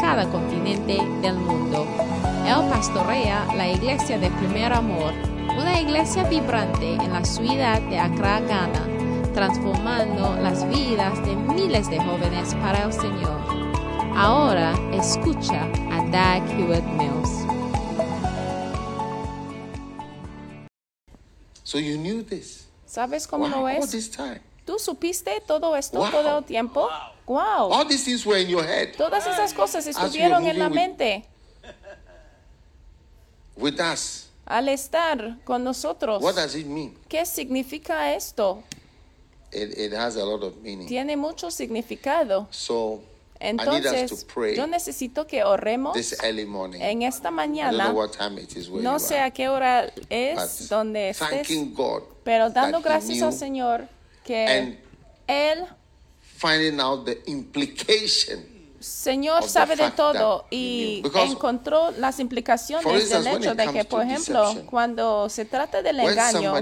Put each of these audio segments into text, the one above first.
cada continente del mundo. Él pastorea la iglesia de Primer Amor, una iglesia vibrante en la ciudad de Accra, Ghana, transformando las vidas de miles de jóvenes para el Señor. Ahora escucha a Dag Hewitt Mills. So you knew this. ¿Sabes cómo Wow, lo all es? ¿Tú supiste todo esto Wow. todo el tiempo? Wow. All these things were in your head Todas esas cosas estuvieron en la with- mente with us. al estar con nosotros. What does it mean? ¿Qué significa esto? It, it has a lot of meaning. Tiene mucho significado. So I need us Entonces, to pray yo necesito que oremos this early morning. en esta mañana. No sé a qué hora but es donde estés, God pero dando gracias al Señor que and Él, finding out the implication. Señor, sabe de todo y encontró las implicaciones del hecho de que, por ejemplo, deception, cuando se trata del when engaño,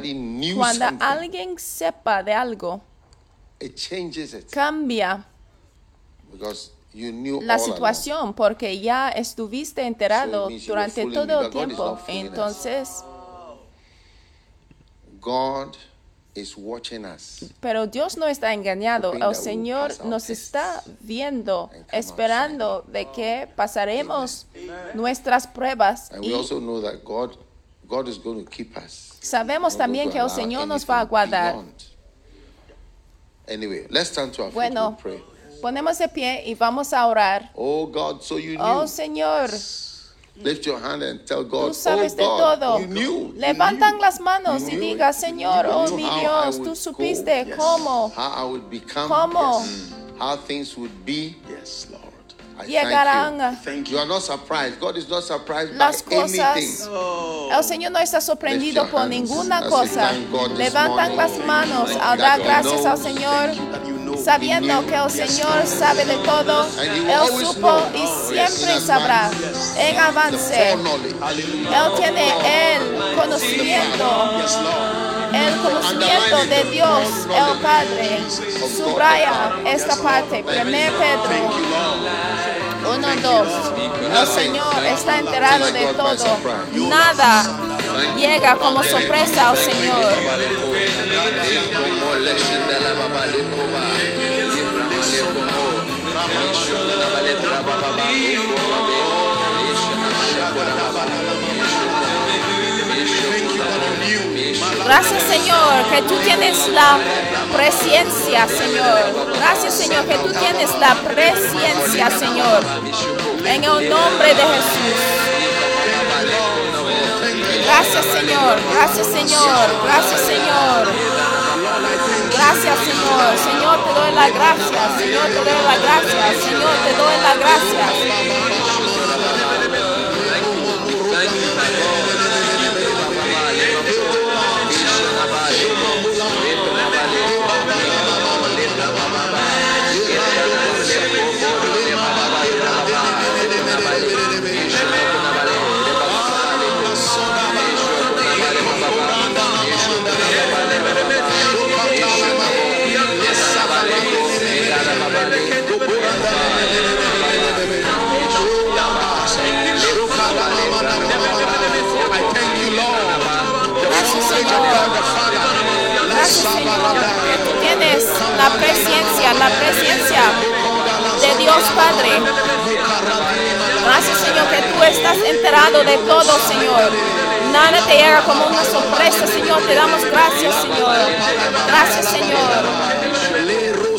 cuando alguien sepa de algo, It changes it cambia because you knew la situación porque ya estuviste enterado durante todo el tiempo. Entonces, God. Pero Dios no está engañado. El Señor nos está viendo, esperando de que pasaremos nuestras pruebas y sabemos también que el Señor nos va a guardar. beyond. Anyway, let's turn to our feet Bueno, ponemos de pie y vamos a orar. Oh. Oh Señor, Lift your hand and tell tú God, sabes oh de God, todo. you knew. you Levantan knew. las manos You y diga. Señor, You oh mi Dios, would tú supiste cómo How I would become. ¿Cómo? Yes. How things would be. Yes, Lord. I llegarán thank Thank you. You are not surprised. God is not surprised las by anything. cosas. El Señor no está sorprendido por ninguna cosa. Levantan morning. las manos you dar gracias al. Señor, you. Sabiendo que el Señor sabe de todo. Él supo y siempre sabrá en avance. Él tiene el conocimiento, el conocimiento de Dios, el Padre. Subraya esta parte, 1 Pedro 1, 2. El Señor está enterado de todo. Nada llega como sorpresa al Señor. Gracias Señor que tú tienes la presencia Señor. Gracias Señor que tú tienes la presencia Señor. En el nombre de Jesús. Gracias Señor. Gracias Señor. Gracias Señor. Gracias Señor. Señor te doy la gracia. Señor te doy la gracia. Señor te doy la gracia. La presencia, la presencia de Dios Padre. Gracias Señor que tú estás enterado de todo Señor. Nada te llega como una sorpresa Señor. Te damos gracias Señor. Gracias Señor.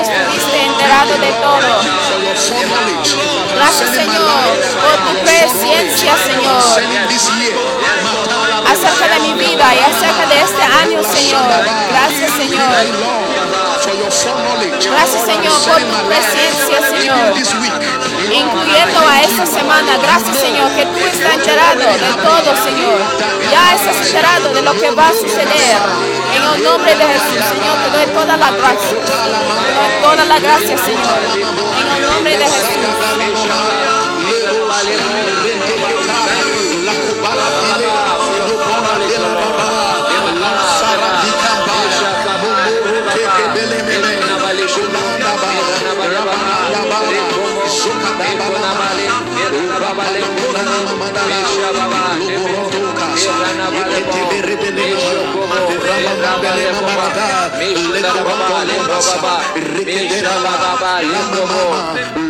estuviste enterado de todo. Gracias, Señor, por tu presencia, Señor. Acerca de mi vida y acerca de este año, Señor. Gracias, Señor. Gracias, Señor, por tu presencia, Señor incluyendo a esta semana. Gracias, Señor, que tú estás enterado de todo, Señor. Ya estás enterado de lo que va a suceder. En el nombre de Jesús, Señor, te doy toda la gracia. Te doy toda la gracia, Señor. En el nombre de Jesús. rabele na barata, le na baba, le na baba, le na baba, le na baba,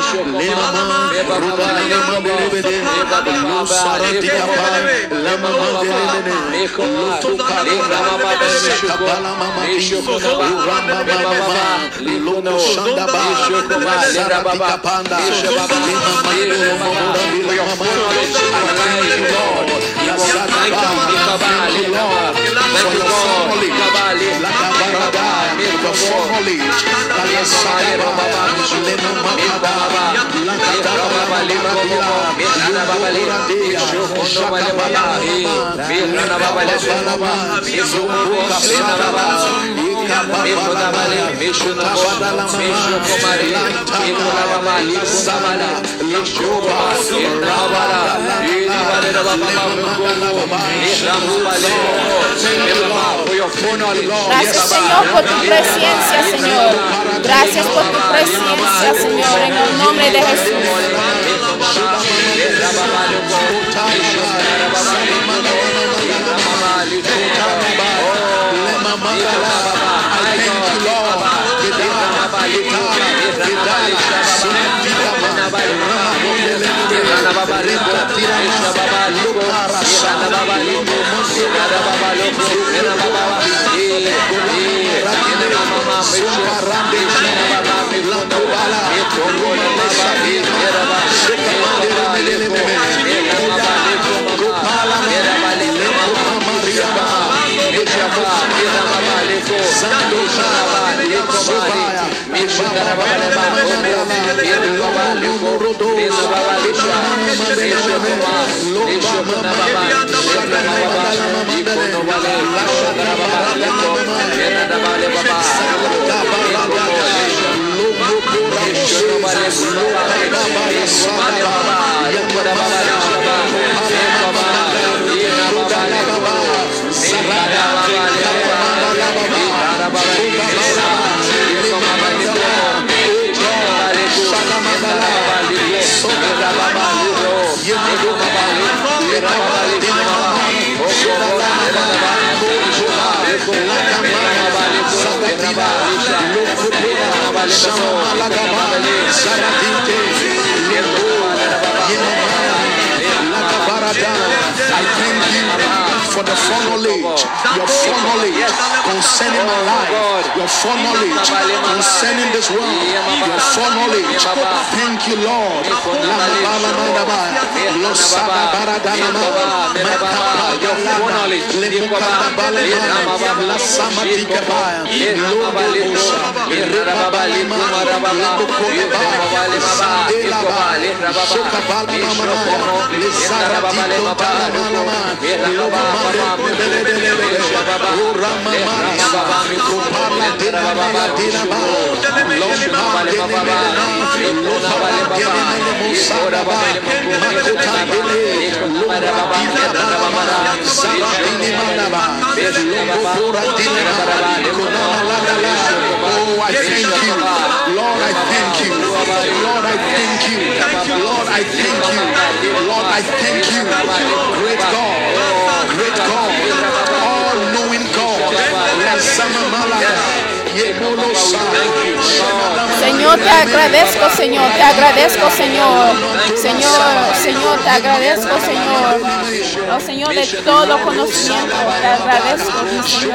lema ma ruba lema berebede lu sara dia ba lema ma berebede lu tuka lema ma berebede kabala ma ma ki lu ramba ma ma ma lu no shanda ba sara dia panda lema ma berebede ma ma Lord, Lord, Lord, Lord, Lord, Lord, Lord, Lord, Lord, Lord, Lord, Lord, Lord, Lord, Lord, the families that the side of Baba Lema Baba Lakata Baba Lema Baba Baba Lema Shaka Baba Baba Baba Baba Baba Baba Baba Baba Gracias Señor por tu presencia, Señor. Gracias por tu presencia, Señor, en el nombre de Jesús. baba rico, era baba loco, era baba loco, era baba loco, era baba mamá, mamá, mamá, mamá, mamá, mamá, Shalom. For the your foreknowledge concerning my life, your foreknowledge concerning this world, your foreknowledge. Thank you, Lord. Your Urama Oh, I thank you. Lord, I thank you. Lord, I thank you. Lord, I thank you. Lord, I thank you. Great God. Great God. Señor, te agradezco, Señor, te agradezco, Señor. Señor, Señor, te agradezco, Señor. Oh, Señor, de todo conocimiento, te agradezco, Señor.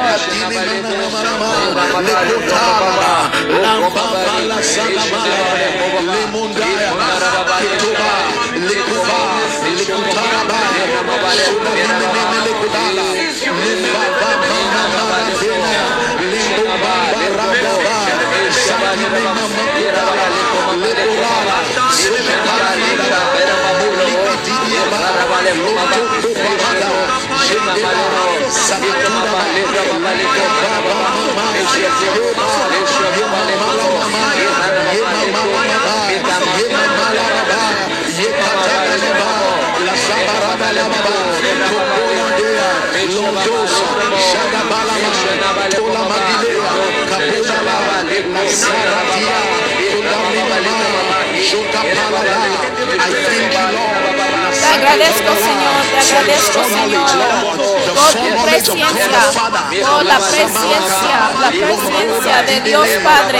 I thank you, Lord. Agradezco, Señor, te agradezco, Señor, por tu presencia, por la presencia, la presencia de Dios Padre.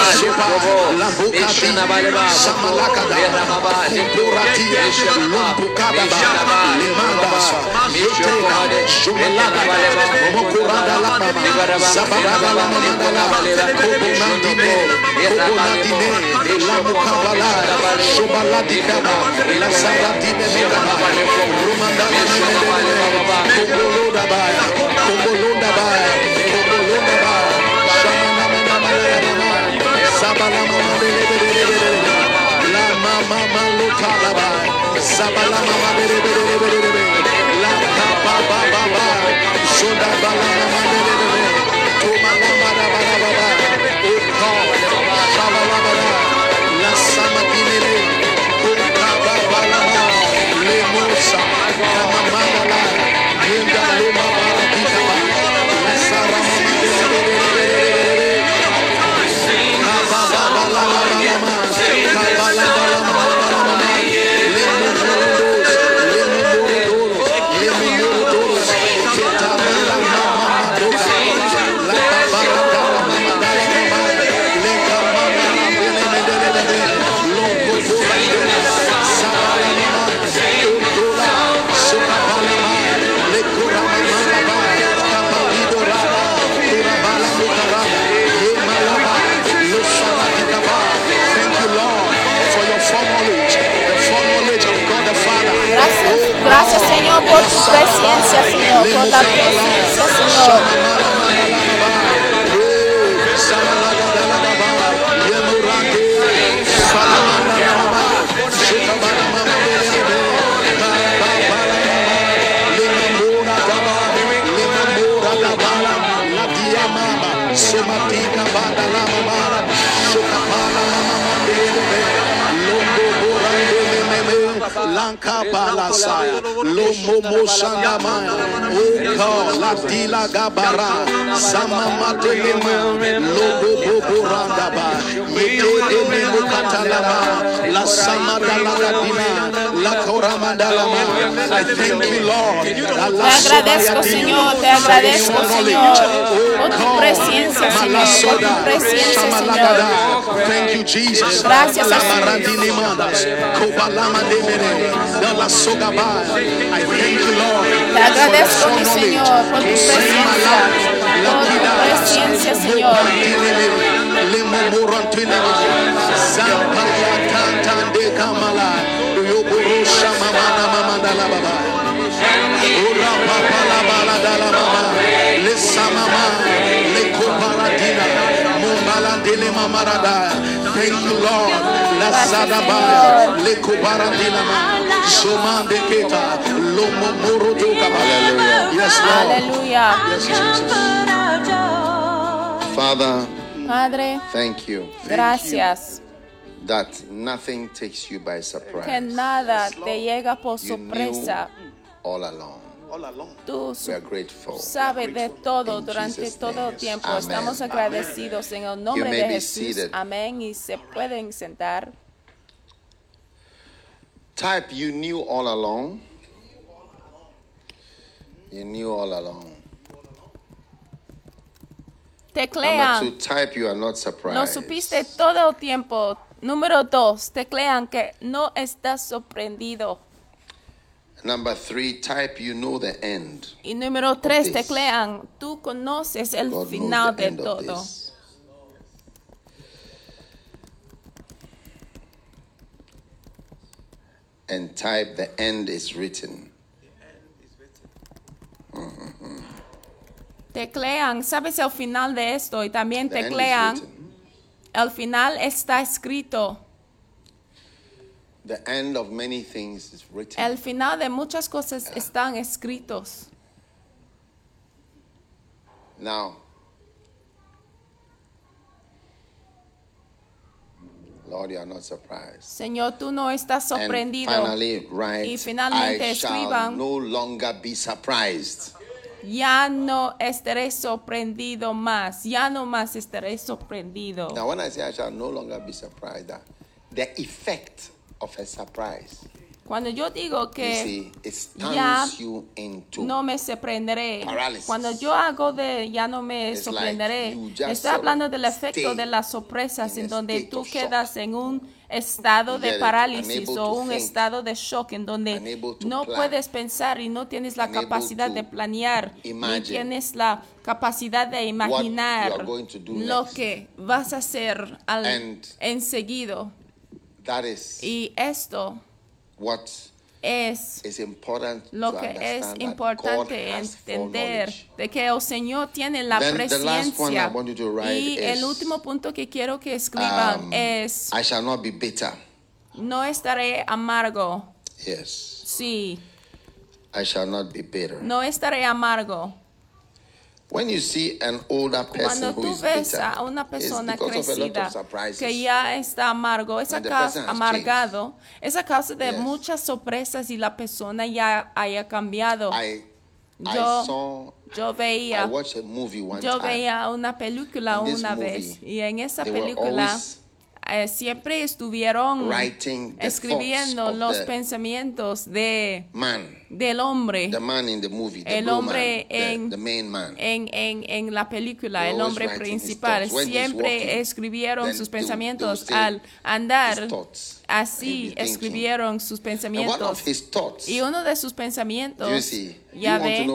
Zabala Gracias, saia. Lomomo Sandamaya, Oh God, Gabara, Samamate Lobo Bobo Yete Demo La Samadala La Koramadalama. I thank you, Lord. Te agradezco, Señor, te agradezco, Señor, por tu presencia, Señor, por tu presencia, Señor. Thank you, Jesus. Gracias, Señor. Marantini Mandas, Kobalama de Mere, de Te agradezco, mi Señor, por tu presencia, por tu presencia, Señor. Mumbala dele. Thank you, Lord. La sadabaya, le koparadina ma, soman de keta, lo momoro do Hallelujah. Yes, Lord. Aleluya. Yes, Jesus. Father, Padre, thank you gracias. that nothing takes you by surprise. Que nada te llega por sorpresa. all along. Tú sabes de todo durante todo tiempo. Estamos agradecidos en el nombre de Jesús. Amén. Y se pueden sentar. Type, you knew all along. You knew all along. Number Teclean. two, type, you are not surprised. Lo supiste todo el tiempo. Número dos, teclean que no estás sorprendido. Number three, type, you know the end. Y número tres, teclean, tú conoces el God final de todo. And type, the end is written. Teclean, sabes el final de esto y también The teclean, el final está escrito. The end of many things is written. El final de muchas cosas están escritos. Now, Lord, you are not surprised. Señor, tú no estás And sorprendido. finally, write, Y finalmente I shall escriban- no longer be surprised. Ya no estaré sorprendido más. Ya no más estaré sorprendido. Now, when I say I shall no longer be surprised, the effect of a surprise, Cuando yo digo you que see, ya you into no me sorprenderé. Paralysis. Cuando yo hago de ya no me It's sorprenderé, like está hablando del efecto de las sorpresas en donde tú of shock. quedas en un estado de parálisis o un think. estado de shock en donde no plan. puedes pensar y no tienes la capacidad de planear ni tienes la capacidad de imaginar are going to do lo next. que vas a hacer al enseguido. That is Y esto what es is important lo to que es importante entender de que el Señor tiene la Then presencia. Y el is, último punto que quiero que escriban Um, es, I shall not be bitter. no estaré amargo. Yes, Sí, I shall not be bitter. no estaré amargo. When you see an older person Cuando who tú is ves bitter, a una it's persona because of a lot crecida of surprises. que ya está amargo, has amargado, esa causa de Yes. muchas sorpresas y la persona ya haya cambiado. I, I Yo- saw, Yo I veía watched a movie one Yo time. veía una película In una movie, vez y en esa película always eh, siempre estuvieron escribiendo los pensamientos de man, del hombre the man in the movie, the El hombre man, en- the, main en, en, en la película, They el hombre principal. Siempre walking, escribieron sus they will- they pensamientos say al andar. Así escribieron sus pensamientos. thoughts, Y uno de sus pensamientos, see, ya ve,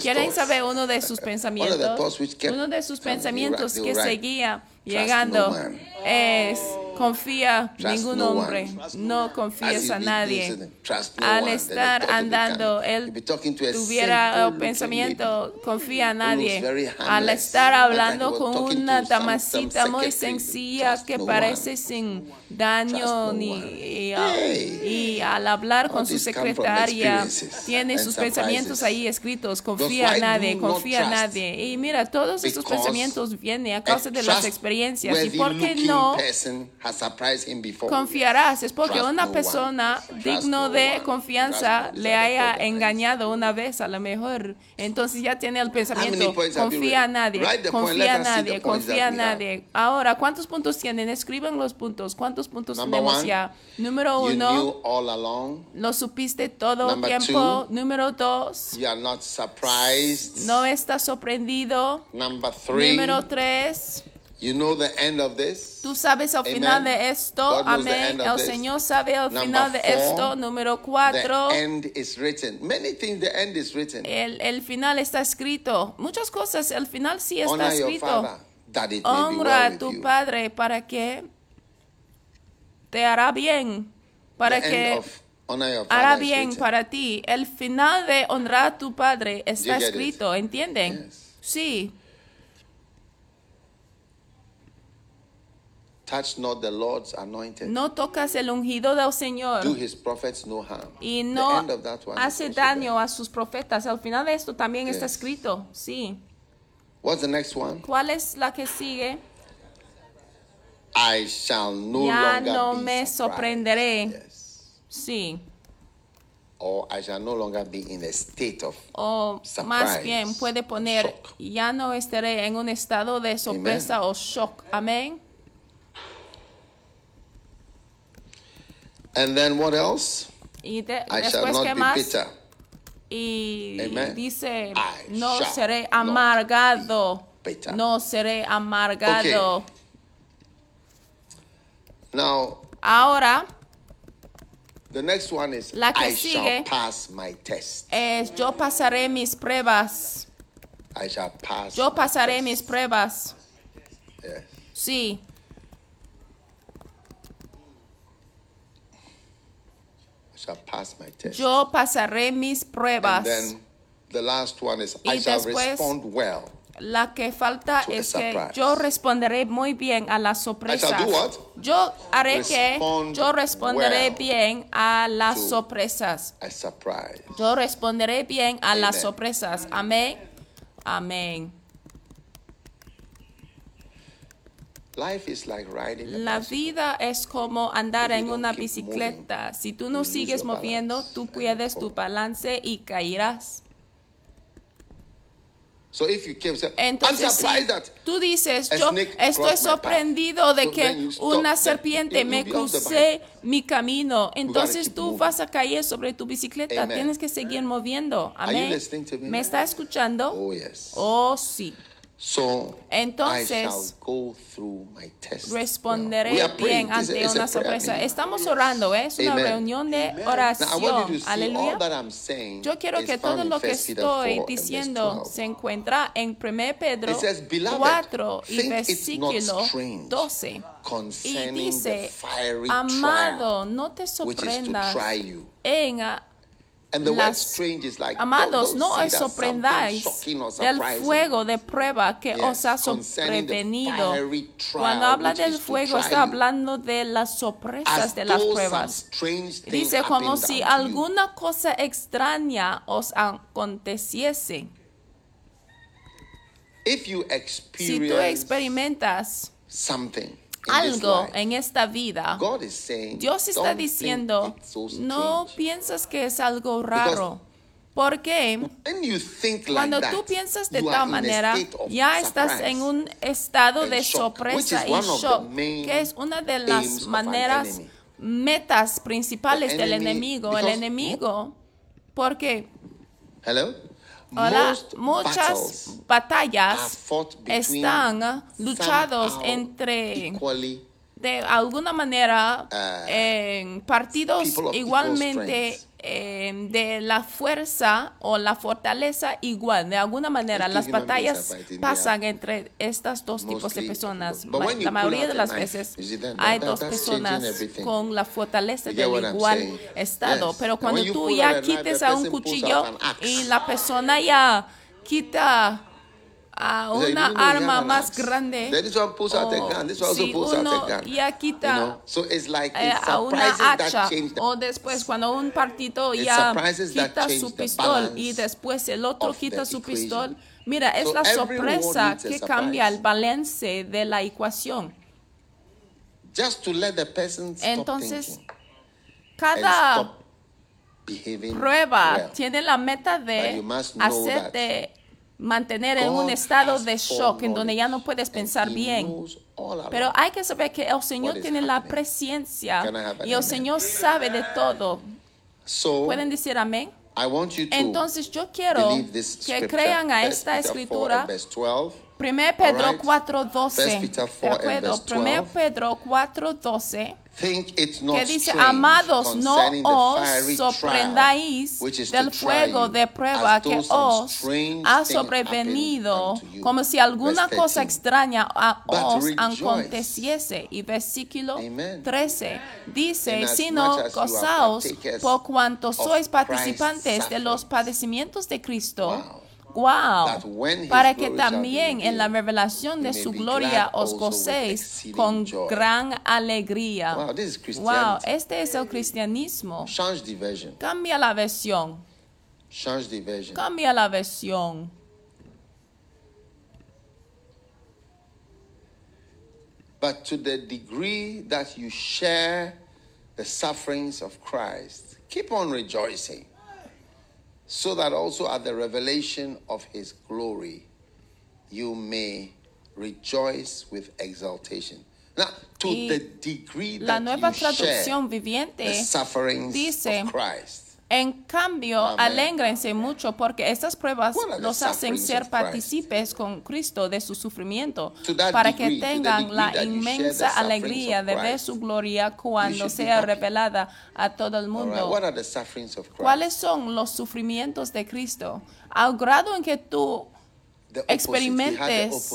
quieren thoughts? saber uno de sus pensamientos, uno de sus pensamientos they que seguía "Trust llegando no man." es confía ningún hombre, no As confíes he'll a nadie. Al estar andando, él tuviera pensamiento, confía a nadie. Al estar hablando con una damasita muy sencilla que parece sin daño ni y, al hablar con su secretaria tiene sus pensamientos ahí escritos, confía a nadie, confía a nadie. Y mira, todos esos pensamientos vienen a causa de las experiencias. ¿Y por qué no? Confiarás. Es porque una persona digno de confianza le haya engañado una vez a lo mejor. Entonces ya tiene el pensamiento, confía a nadie, confía a nadie, confía a nadie. Ahora, ¿cuántos puntos tienen? Escriban los puntos. ¿Cuántos puntos tenemos ya? Número uno, knew all along. lo supiste todo el Number tiempo. two, Número dos, You are not surprised. no estás sorprendido. Number three, Número tres, you know the end of this. Tú sabes Amen. final de esto. Amén. El. Señor sabe Number final de four, esto. Número cuatro. The end is written. Many things, the end is written. El, el final está escrito. Muchas cosas, el final sí está Honor your escrito. father, that it may be Honra well a with tu you. padre para que te hará bien. Para The que hará bien para ti. El final de honrar a tu padre está escrito. ¿Entienden? Yes. Sí. Touch not the Lord's anointed. No tocas el ungido del Señor. Do his prophets no harm. y The no end of that one is hace daño there. a sus profetas. Al final de esto también está Yes. escrito. Sí. What's the next one? ¿Cuál es la que sigue? I shall no Ya longer no be me surprised. sorprenderé. Yes. Sí. Or I shall no longer be in a state of O más Surprise. bien puede poner, Shock. ya no estaré en un estado de sorpresa o shock. Amén. And then what else? Y de- I shall después, not ¿qué be más? bitter. Y Amen. dice, I no shall seré not amargado. be bitter. No seré amargado. Now, Ahora the next one is La que I shall sigue. pass my test. es, yo pasaré mis pruebas. I shall pass. Yo pasaré mis pruebas. Yes. Sí. Shall pass my test. Yo pasaré mis and pruebas. then the last one is Y I shall respond well. La que falta es que yo responderé muy bien a las sorpresas. do what? Yo haré Respond que yo responderé well bien a las sorpresas. Yo responderé bien a las Amen. sorpresas. Amén. Amén. Life is like riding a La vida es como andar en una bicicleta. Si tú no sigues moviendo, tú pierdes tu balance y caerás. So if you keep saying, I'm Entonces, si that tú dices, yo estoy sorprendido de que una serpiente me crucé mi camino. Entonces tú vas a caer sobre tu bicicleta. Tienes que seguir moviendo. Amén. me? ¿Me está escuchando? Oh. Oh, sí. So Entonces, I shall go through my test. well. Responderé bien ante una sorpresa. Estamos orando, ¿eh? es una reunión de oración. Aleluya. Yo quiero que todo lo que 1 Peter estoy 4 and verse diciendo 12. se encuentra en 1 Pedro It says, "Beloved, 4 y versículo strange 12. Y dice, amado, no te sorprendas en ah, And the word las strange is like Amados, no os sorprendáis del fuego de prueba que os ha sobrevenido. Cuando habla del fuego, está hablando de las sorpresas As de las pruebas. Dice como si alguna cosa extraña os aconteciese. If you Si tú experimentas something algo en esta vida, God is saying, Dios está "Don't diciendo, no strange." piensas que es algo raro. Porque cuando tú piensas de tal manera, ya estás en un estado de sorpresa y shock, que es una de las maneras, metas principales del enemigo. El enemigo, porque Hello? Ahora muchas batallas están luchados somehow entre de alguna manera Uh, en partidos igualmente. Eh, de la fuerza o la fortaleza igual. De alguna manera las batallas pasan entre estas dos tipos de personas. La mayoría de las veces hay dos personas con la fortaleza del igual estado. Pero And cuando tú ya quites a un cuchillo y la persona ya quita a una "You know you have arma más axe." grande. Si uno ya quita a una hacha o después cuando un partido ya quita su the pistol balance y después el otro quita su equation. pistol. Mira, es la sorpresa que cambia el balance de la ecuación. Entonces, cada prueba tiene la meta de hacerte mantener en un estado de shock en donde ya no puedes pensar bien. Pero hay que saber que el Señor tiene la presencia y el? Señor sabe de todo. ¿Pueden decir amén? Entonces yo quiero que crean a esta Peter 4 escritura. And verse 12. 1 Pedro Alright. 4:12. First Peter 4 ¿De and acuerdo? verse 1 12. Pedro 4:12. Think it not que dice, amados, no os sorprendáis del fuego de prueba que os ha sobrevenido, como si alguna cosa 13. extraña a os aconteciese. Y versículo Amen. 13 dice, sino gozaos por cuanto sois participantes de los padecimientos de Cristo. Wow. Para que también en la revelación de su gloria os gocéis con gran alegría. Wow, este es el cristianismo. Cambia la versión. Cambia la versión. But to the degree that you share the sufferings of Christ, keep on rejoicing, so that also at the revelation of his glory you may rejoice with exultation. Now, to Y the degree La that nueva you share traducción the viviente sufferings dice, of Christ, En cambio, alégrense mucho porque estas pruebas los hacen ser partícipes con Cristo de su sufrimiento, para que tengan la inmensa alegría de ver su gloria cuando sea revelada a todo el mundo. ¿Cuáles son los sufrimientos de Cristo? Al grado en que tú experimentes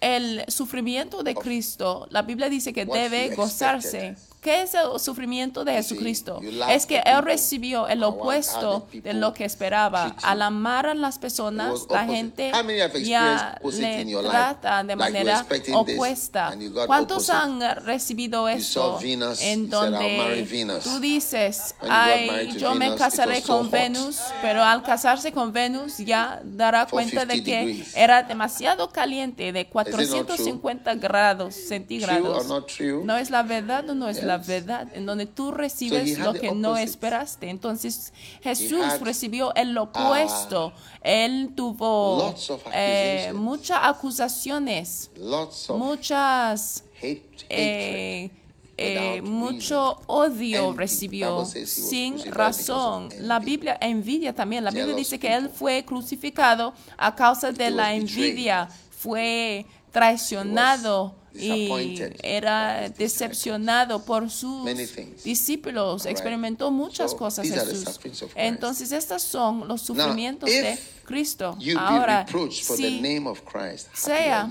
el sufrimiento de Cristo, la Biblia dice que debe gozarse. ¿Qué es el sufrimiento de Jesucristo? Es que Él recibió el opuesto de lo que esperaba. Al amar a las personas, la gente ya le trata de manera opuesta. ¿Cuántos han recibido esto? En you said, "I'll donde marry Venus." tú dices, ay, yo me casaré con. Venus, pero al casarse con Venus ya dará cuenta de 50 que era demasiado caliente, de not true? 450 grados centígrados. ¿No es la verdad o no es la Verdad? En donde tú recibes lo que no esperaste. Entonces Jesús recibió el opuesto. Él tuvo eh, muchas acusaciones, Lots of muchas hate, eh, eh, mucho odio recibió sin razón. La. Biblia envidia también. La Biblia dice que él fue crucificado a causa de la envidia, fue traicionado y era decepcionado por sus Many things. discípulos. Experimentó muchas cosas Jesús. Entonces estos son los sufrimientos de Cristo. Ahora, si sea-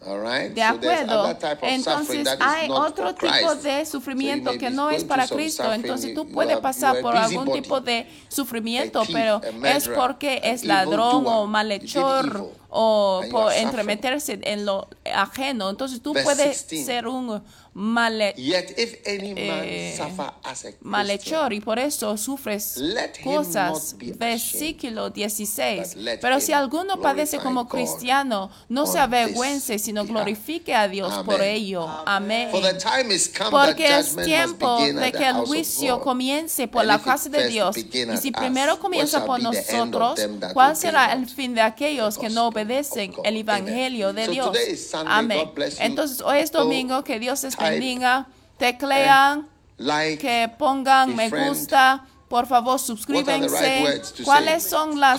De acuerdo. Entonces hay otro tipo de sufrimiento que no es para Cristo. Entonces tú puedes pasar por algún tipo de sufrimiento, pero es porque es ladrón o malhechor o and por entremeterse en lo ajeno. Entonces tú Verse puedes 16. ser un male- Yet if any man Eh, suffer as a malhechor y por eso sufres Let him cosas. not be ashamed, Versículo 16. but let Pero si alguno padece como God cristiano, no se avergüence, sino glorifique a Dios por Amen. ello. Amén. Porque es tiempo de que el juicio comience por la casa de Dios. Y si primero comienza por nosotros, ¿cuál será el fin de aquellos que no gospel obedecen el evangelio de Dios? Amén. Entonces hoy es domingo, que Dios les bendiga. Teclean, que pongan me gusta. Por favor, suscríbanse. ¿Cuáles son las,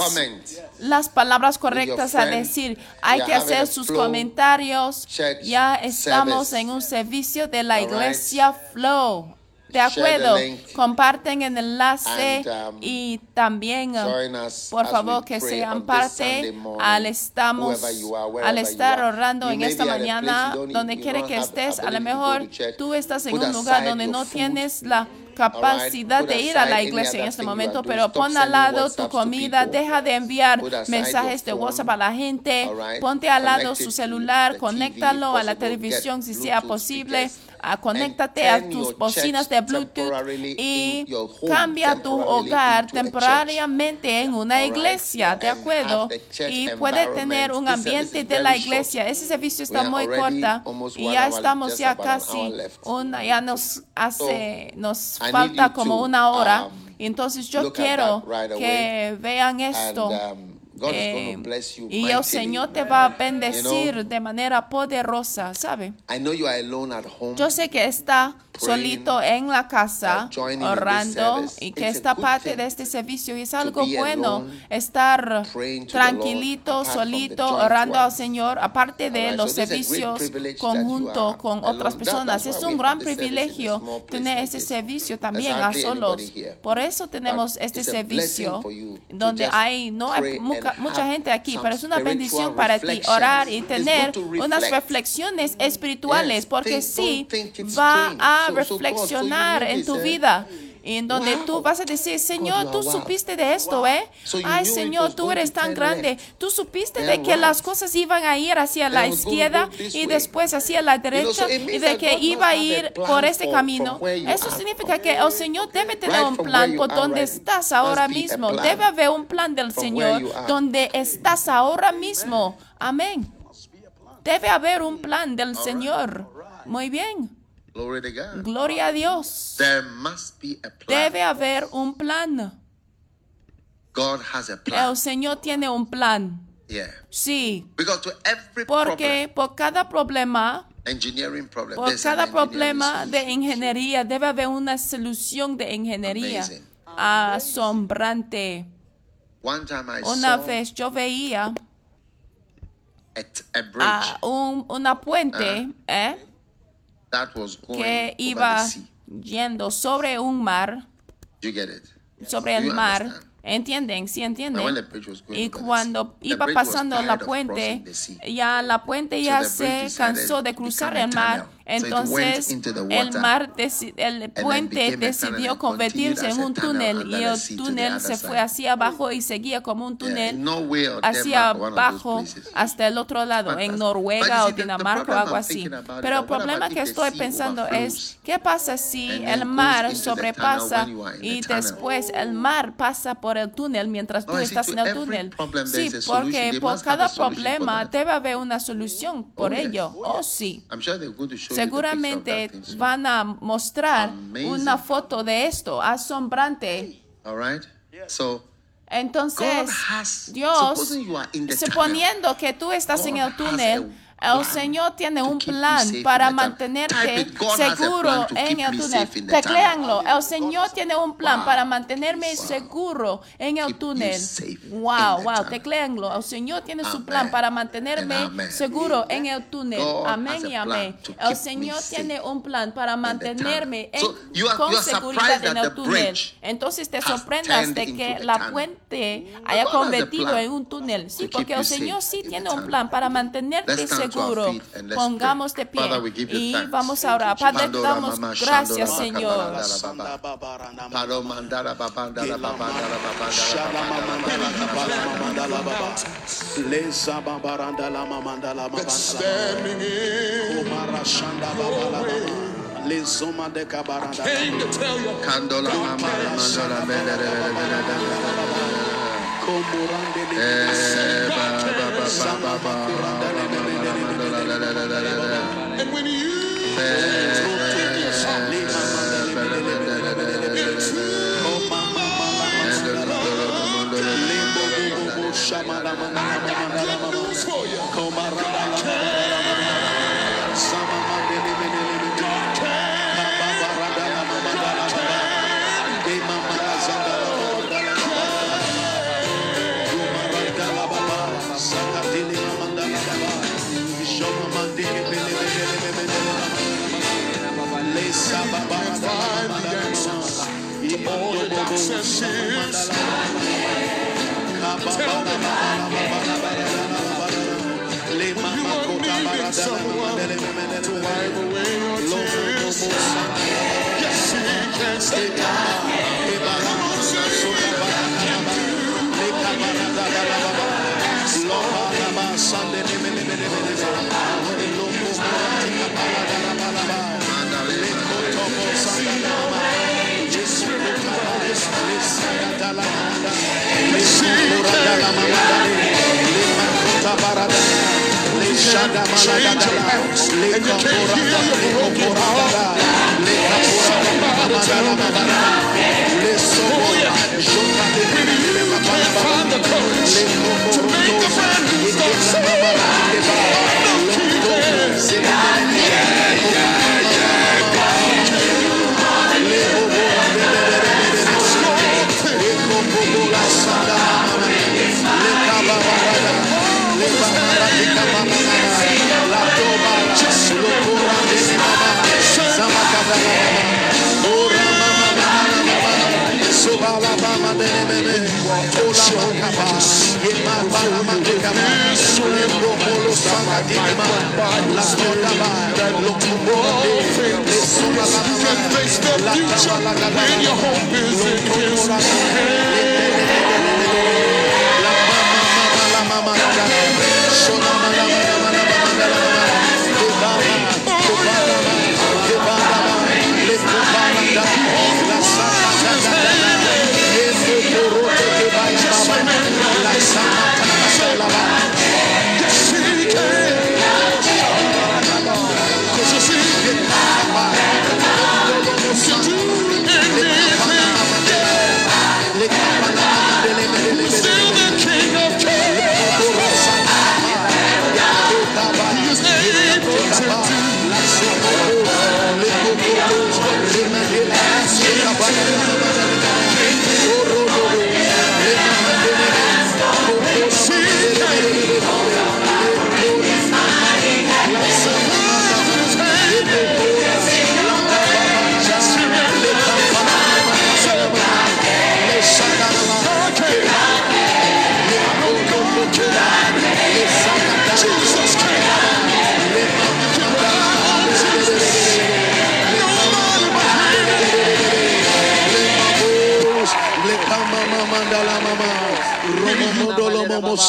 las palabras correctas a decir? Hay que hacer sus comentarios. Ya estamos en un servicio de la iglesia Flow. De acuerdo, comparten el enlace and, um, y también us por favor que sean parte morning, al estamos are, al estar orando en esta mañana donde quiere que estés a lo mejor tú estás en un lugar donde no tienes la capacidad de ir a la iglesia en este momento, pero pon al lado tu comida, deja de enviar mensajes de WhatsApp a la gente, ponte al lado su celular, conéctalo a la televisión si sea posible, conéctate And a tus bocinas de Bluetooth y cambia tu hogar temporariamente en una iglesia, ¿de acuerdo? Y puede tener un ambiente de la iglesia. Ese servicio está muy corta y ya estamos ya casi una, ya nos hace, nos falta como una hora. um, entonces yo quiero que vean esto. Eh, y el. Señor te va a bendecir de manera poderosa, ¿sabe? Yo sé que está solito en la casa orando y que a esta parte de este servicio es algo bueno estar tranquilito, solito, orando al. Señor, aparte de los a servicios conjunto con otras personas. Es un gran a privilegio tener este servicio también a solos. Por eso tenemos este a servicio donde hay no hay mucha, mucha gente aquí, pero es una bendición para ti orar y tener unas reflexiones espirituales, porque sí va strange. A reflexionar en tu vida. Y en donde Wow. tú vas a decir, Señor, tú supiste de esto, ¿eh? Ay, Señor, tú eres tan grande. Tú supiste de que las cosas iban a ir hacia la izquierda y después hacia la derecha y de que iba a ir por este camino. Eso are. significa que el Señor debe tener un plan por donde estás ahora mismo. Debe haber un plan del Señor donde estás ahora mismo. Amén. Debe haber un plan del Señor. Muy bien. Glory to God. Gloria a Dios. There must be a plan. Debe haber un plan. God has a plan. El Señor tiene un plan. Yeah. Sí. Because to every Porque problem, por cada problema, engineering problem, por cada problema de ingeniería, debe haber una solución de ingeniería Amazing. asombrante. One time I Una saw vez yo veía a, un, una puente ¿eh? That was going que iba yendo sobre un mar, sobre el mar. ¿Entienden? ¿Sí entienden? Y cuando iba pasando la puente, ya la puente ya se cansó de cruzar el mar. Entonces el mar, el puente decidió convertirse en un túnel y el túnel se fue hacia abajo y seguía como un Yeah, túnel in Norway or hacia abajo hasta el otro lado, en Noruega o Dinamarca o problem algo así. Pero el problema que estoy pensando es, ¿qué pasa si el mar sobrepasa y después el mar pasa por el túnel mientras tú Oh, estás en el túnel? Sí, porque por cada problema debe haber una solución por Oh, yes. ello. Oh, sí. Seguramente van a mostrar una foto de esto, asombrante. All right? So, God Entonces, Dios, suponiendo que tú estás en el túnel, el Señor tiene un plan para mantenerte seguro en el túnel. Tecléanlo, el Señor tiene un plan para mantenerme seguro en el túnel. Wow, wow, tunnel. tecléanlo. El Señor tiene su plan para mantenerme seguro en el túnel. Amén y amén. El Señor tiene un plan para mantenerme con seguridad en el túnel. Entonces te sorprendas de que la puente haya convertido en un túnel. Sí, porque el Señor sí tiene un plan para mantenerte seguro. Feet and let's Pongamos de pray. pie Father, we give you y thanks. vamos a orar. Padre, te Pandora damos mama gracias, shandora Señor. bakabarandara baba. Pado mandara babandara babandara babandara babandara babandara Kandola mama mandola bendere bendere Eh, ba, ba, ba, ba, ba, ba. And when you got news access is. You are needing someone to wipe away your tears. Yes, he can stay down. Change your house, and you can't heal your broken heart. Somebody tell them Oh yeah. When you can't find the courage to make a brand new start, say it. No keep it. Can face the future when your hope is in His.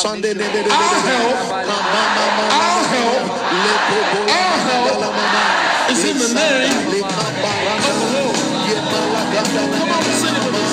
I'll help. I'll help. I'll help. It's in the name of the Lord. Come on, sing it with us.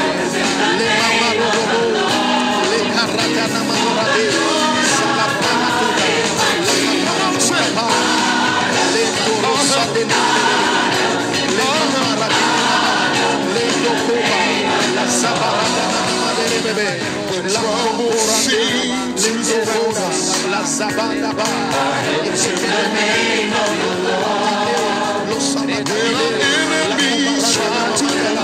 Sabadaba. It's in the name of the Lord. In the name of the Lord.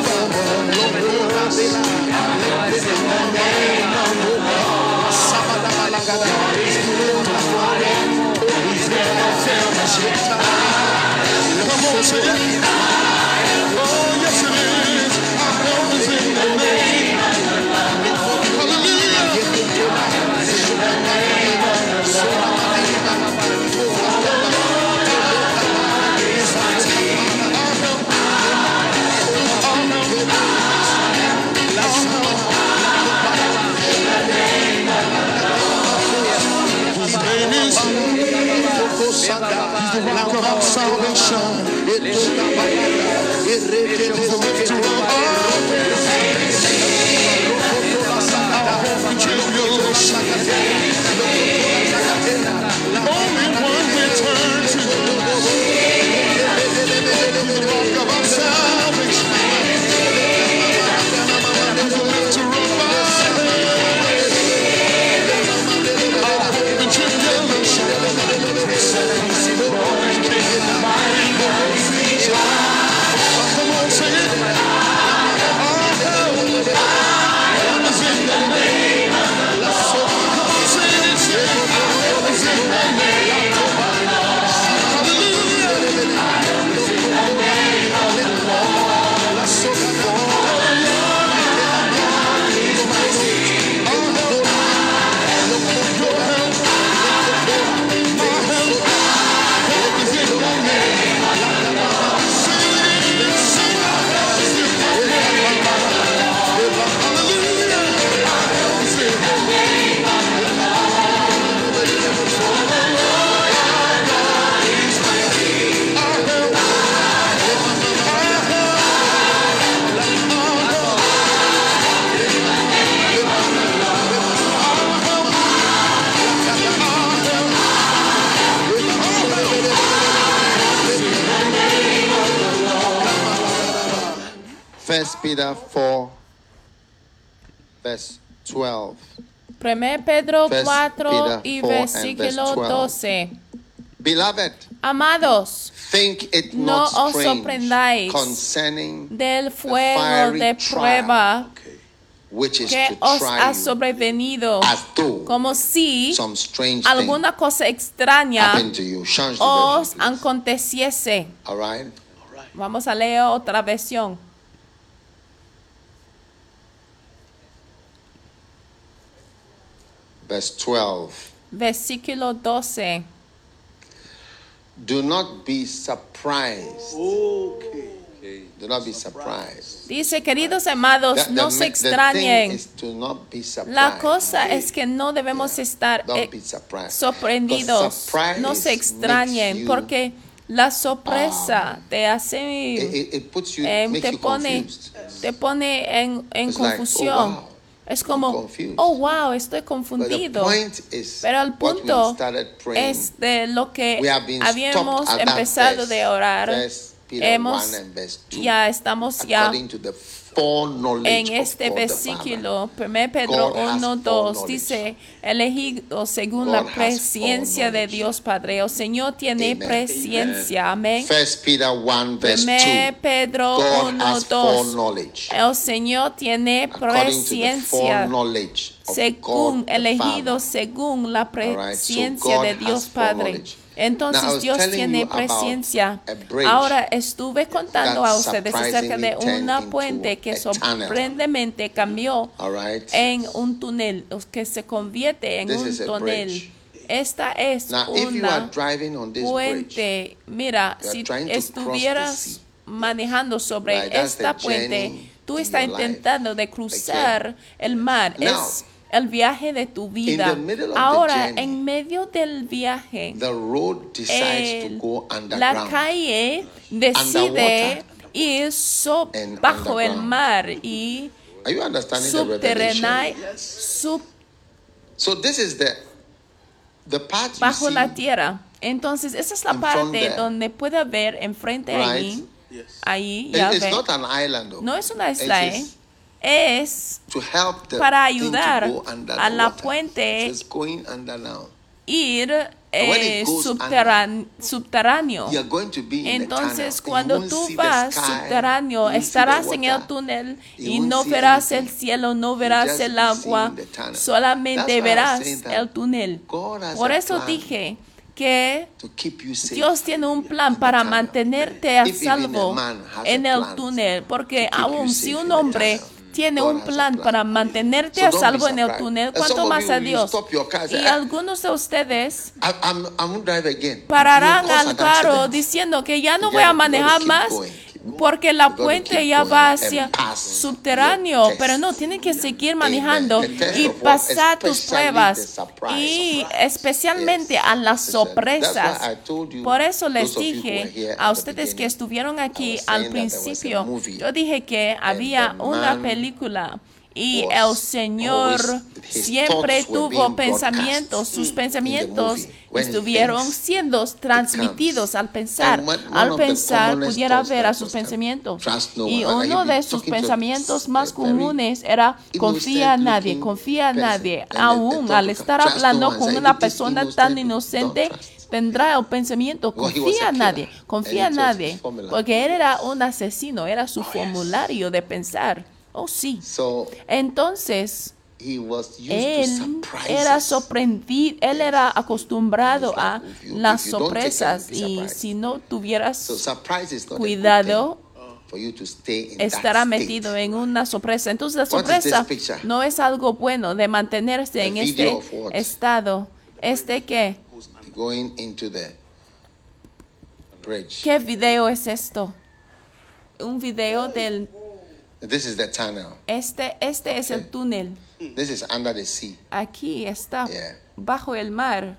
Good to He's Peter 4, verse 12. 1 Pedro First 4 Peter y 4 and versículo verse 12. 12. Beloved, Amados, think it No not os sorprendáis del fuego de prueba which is que to os ha sobrevenido, como si some strange alguna cosa extraña os version, please. aconteciese. All right? Vamos a leer otra versión. Verse 12. Versículo 12. Do not be surprised. Okay. Do not be surprised. Dice, queridos amados, The- the no se the thing extrañen. is to not be surprised. La cosa es que no debemos estar Don't eh, be surprised. sorprendidos. No se extrañen porque la sorpresa te hace, It, it- it puts you, eh, makes te pone, te pone en, en It's like, oh, confusión. wow, es como, oh wow, estoy confundido. Pero el punto es de lo que habíamos empezado de orar. Hemos, 1 and verse 2. ya estamos ya en of este versículo, 1 Pedro God has 1, 2, foreknowledge. dice, elegido según la presencia de. Dios Padre. El Señor tiene Amen. presencia, amén. Father. First Peter 1 verse 1 2. Pedro God 1, has 2. foreknowledge. El Señor tiene presencia según elegido según la presencia de Dios Padre. Entonces Dios tiene presencia. Ahora estuve contando a ustedes acerca de una puente que sorprendentemente cambió right. en un túnel, que se convierte en This un túnel. Esta es Now, una puente. Mira, si estuvieras manejando sobre Right, esta puente, tú estás intentando de cruzar el mar. Now, es el viaje de tu vida. Ahora, journey, en medio del viaje, the road decides el- to go la underground. calle decide ir so- bajo el mar y Are you understanding the subterrena, revelation? sub- So this is the the part you bajo see, la tierra. Entonces, esa es la parte there. donde puede ver enfrente Right. ahí, Yes. ahí, It- ya it's ve. not an island. No es una isla, ¿eh? Es to help the para ayudar a la puente ir eh, subterráneo. Entonces, cuando tú vas subterráneo, estarás en el túnel y no verás el cielo, no verás el agua, solamente verás el túnel. Por eso dije que. Dios tiene un plan para mantenerte a salvo en el túnel, porque aun si un hombre tiene un plan para mantenerte a salvo en el túnel, And ¿cuánto some of más a Dios? Y algunos de ustedes pararán al carro diciendo que ya no voy a manejar más. Porque la puente ya va hacia subterráneo, pero no, tienen que seguir manejando y pasar tus pruebas y especialmente a las sorpresas. Por eso les dije a ustedes que estuvieron aquí al principio, yo dije que había una película y el Señor siempre tuvo pensamientos, sus the pensamientos estuvieron siendo transmitidos al pensar. Al pensar pudiera ver a sus pensamientos. Y uno de sus pensamientos a más comunes era confía en nadie, confía person. nadie. Aún al estar hablando con una "This persona tan inocente, don't trust." tendrá el pensamiento, confía a nadie, confía his nadie. Porque él era un asesino, era su formulario de pensar. Oh, sí. So Entonces, he was used to él era sorprendido, él era acostumbrado a las sorpresas y si no tuvieras cuidado, thing for you to stay in estará metido en una sorpresa. Entonces la sorpresa no es algo bueno de mantenerse en este estado. ¿Este qué? ¿Qué video es esto? Un video del... This is the tunnel. Este, este es el túnel. This is under the sea, Aquí está, Yeah. bajo el mar.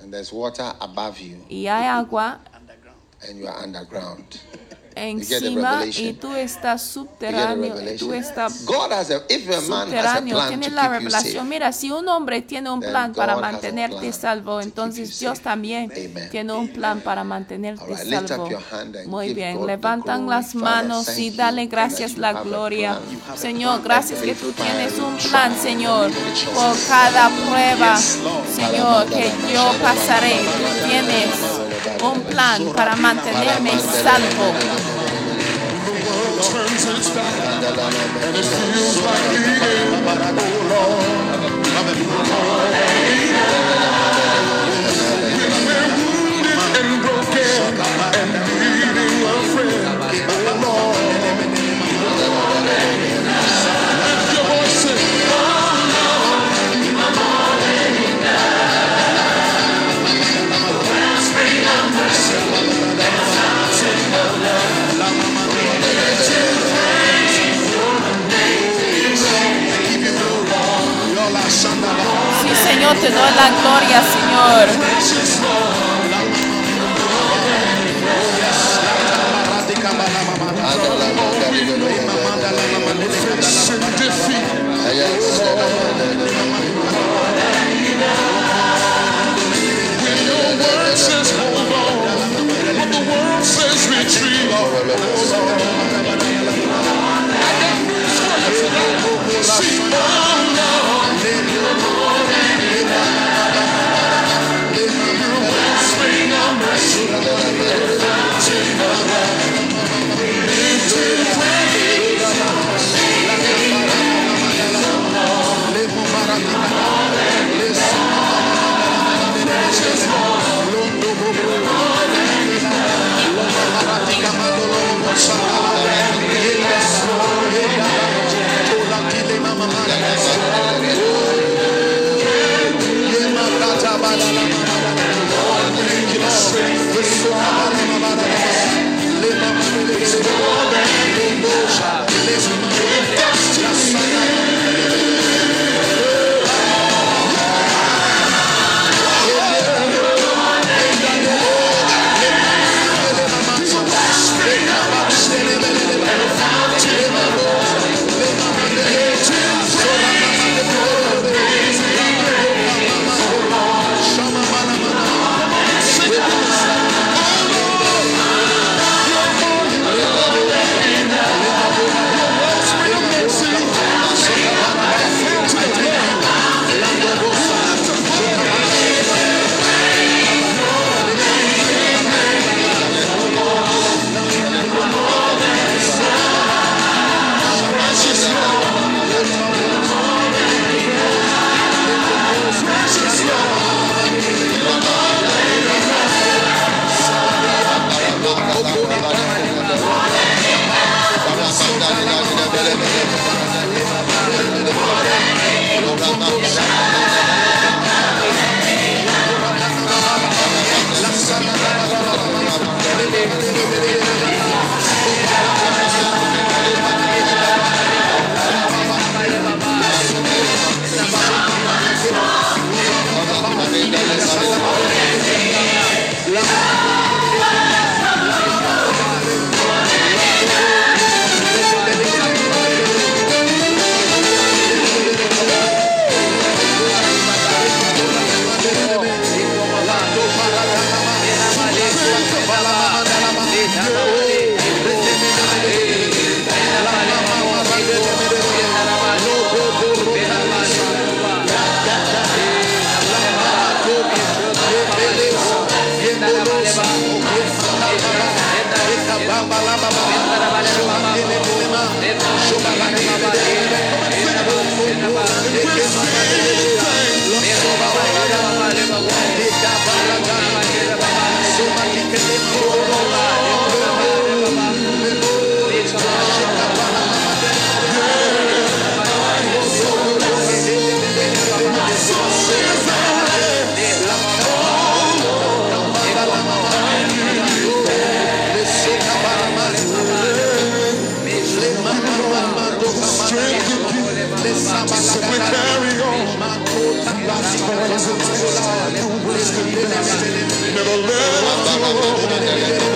and there's water above you, Y hay agua Underground. and you are underground. encima y tú estás subterráneo, tú estás subterráneo, tienes la revelación. Mira, si un hombre tiene un plan para mantenerte salvo, entonces Dios también tiene un plan para mantenerte salvo. Muy bien, levantan las manos y dale gracias la gloria. Señor, gracias que tú tienes un plan, Señor, por cada prueba, Señor, que yo pasaré. Tú tienes un plan para mantenerme salvo. Turns its back and it feels like end. Oh Lord, when we're wounded and broken and needing a friend, oh Lord, lift Señor, te doy la gloria, Señor. facing Lots of ways to the Never let us go.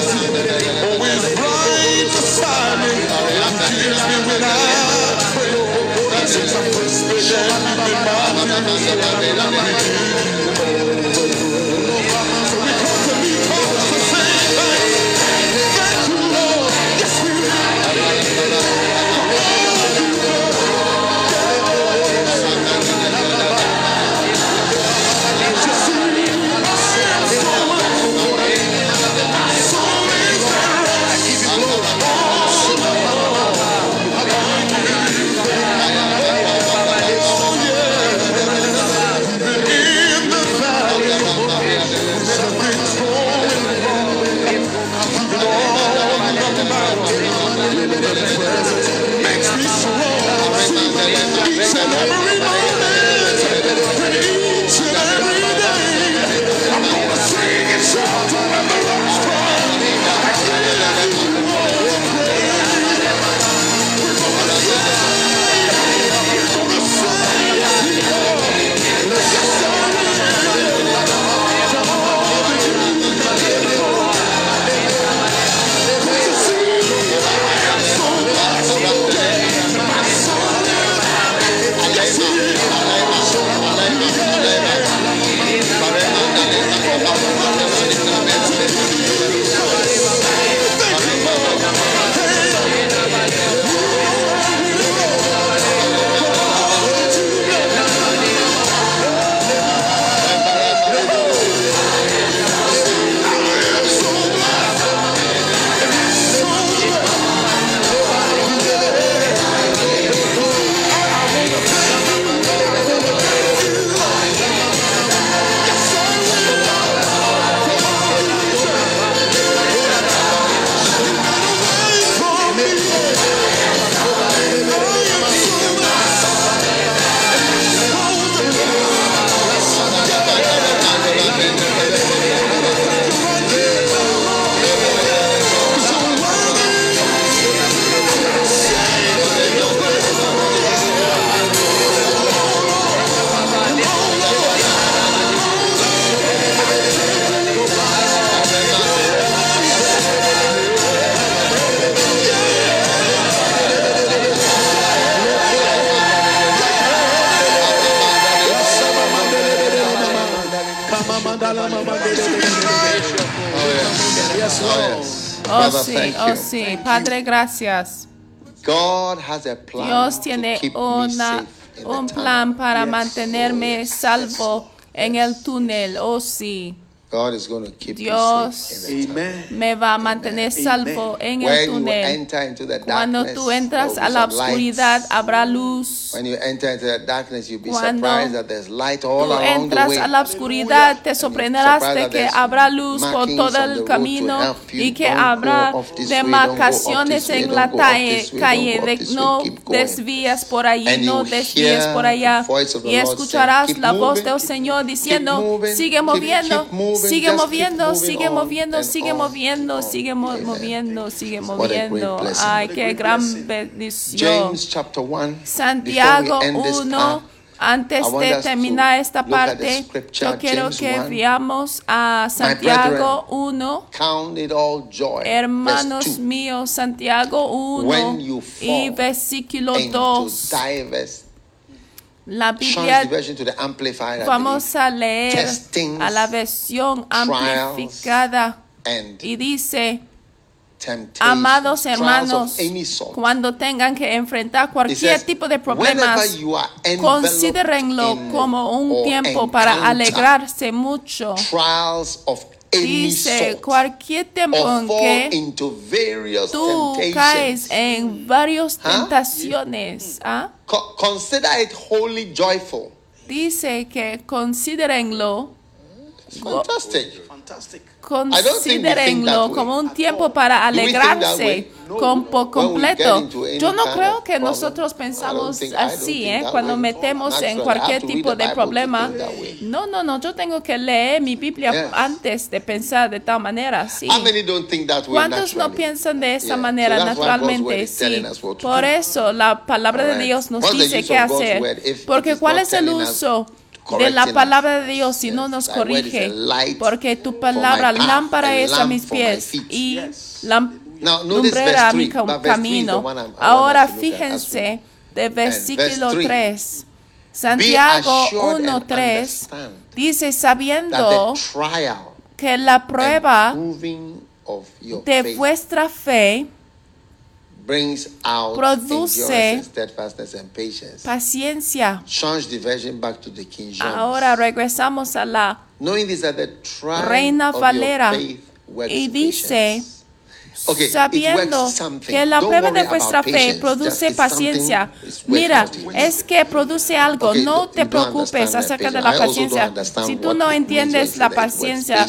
Padre, gracias. Dios tiene una, un plan para mantenerme salvo en el túnel. Oh sí. God is going to keep you Dios safe in. Amen. me va a mantener salvo en el When you túnel. enter into the Cuando tú entras a la oscuridad, habrá luz. When you enter into the darkness, you'll be Cuando surprised that there's light all Tú along the entras a la oscuridad, te sorprenderás de que habrá luz por todo el camino y que habrá demarcaciones en la calle de no desvías por allí, no desvíes por allá y escucharás la voz del Señor diciendo, sigue moviendo, sigue moviendo, sigue moviendo, sigue moviendo, sigue mo- moviendo, sigue moviendo. Ay, qué gran bendición. James chapter 1. Santiago before we end this 1, part, antes de terminar esta parte, yo quiero que 1. veamos a Santiago 1. Count it all joy. Hermanos Verse 2. míos, Santiago 1 When you y versículo into 2. La Biblia translation to the amplified I vamos a leer a la versión amplificada y dice, amados hermanos, cuando tengan que enfrentar cualquier tipo de problemas, Considérenlo como un tiempo para alegrarse mucho. Dice, cualquier tiempo en que tú caes en varias ¿Ah? tentaciones, ¿ah? Co- consider it wholly joyful. dice que considérenlo, It's fantastic. Considérenlo como un tiempo para alegrarse con por completo. Yo no creo que nosotros I pensamos así, ¿eh? that Cuando way. metemos en cualquier tipo de problema. No, no, no, yo tengo que leer mi Biblia antes de pensar de tal manera, sí. How many don't think that way ¿Cuántos no piensan de esa manera naturalmente? Sí. Por eso la palabra de. Dios nos dice qué hacer. Porque ¿cuál es el uso de la palabra de Dios si no nos corrige? Porque tu palabra lámpara es a mis pies y lumbrera a mi camino. Ahora fíjense de versículo three. 3. Santiago assured and 1.3 understand dice sabiendo que la prueba de vuestra fe brings out produce endurance, steadfastness, and patience. paciencia. Change the version back to the King James. Ahora regresamos a la Reina Valera y dice, sabiendo que la prueba de vuestra fe produce paciencia. Mira, es que produce algo. No te preocupes acerca de la paciencia. Si tú no entiendes la paciencia,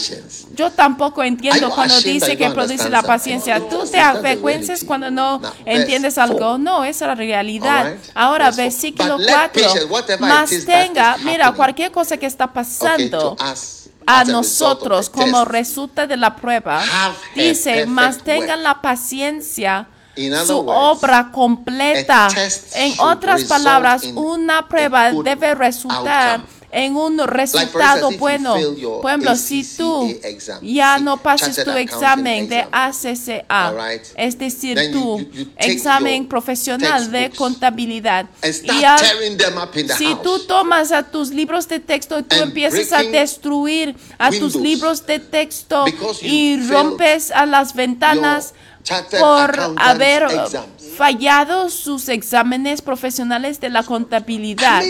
yo tampoco entiendo cuando dice que produce la paciencia. Tú te avergüences cuando no entiendes algo. No, esa es la realidad. Ahora, versículo But let 4. patience, whatever Más tenga, mira, cualquier cosa que está pasando a nosotros como resulta de la prueba, dice, más tengan la paciencia, su obra completa. En otras palabras, una prueba debe resultar. En un resultado bueno. Por ejemplo, si tú ya no Chartered tu examen de ACCA, es decir, tu examen profesional de contabilidad, y al- si tú tomas a tus libros de texto y tú empiezas a destruir a tus libros de texto y rompes a las ventanas por haber exams. fallado sus exámenes profesionales de la contabilidad.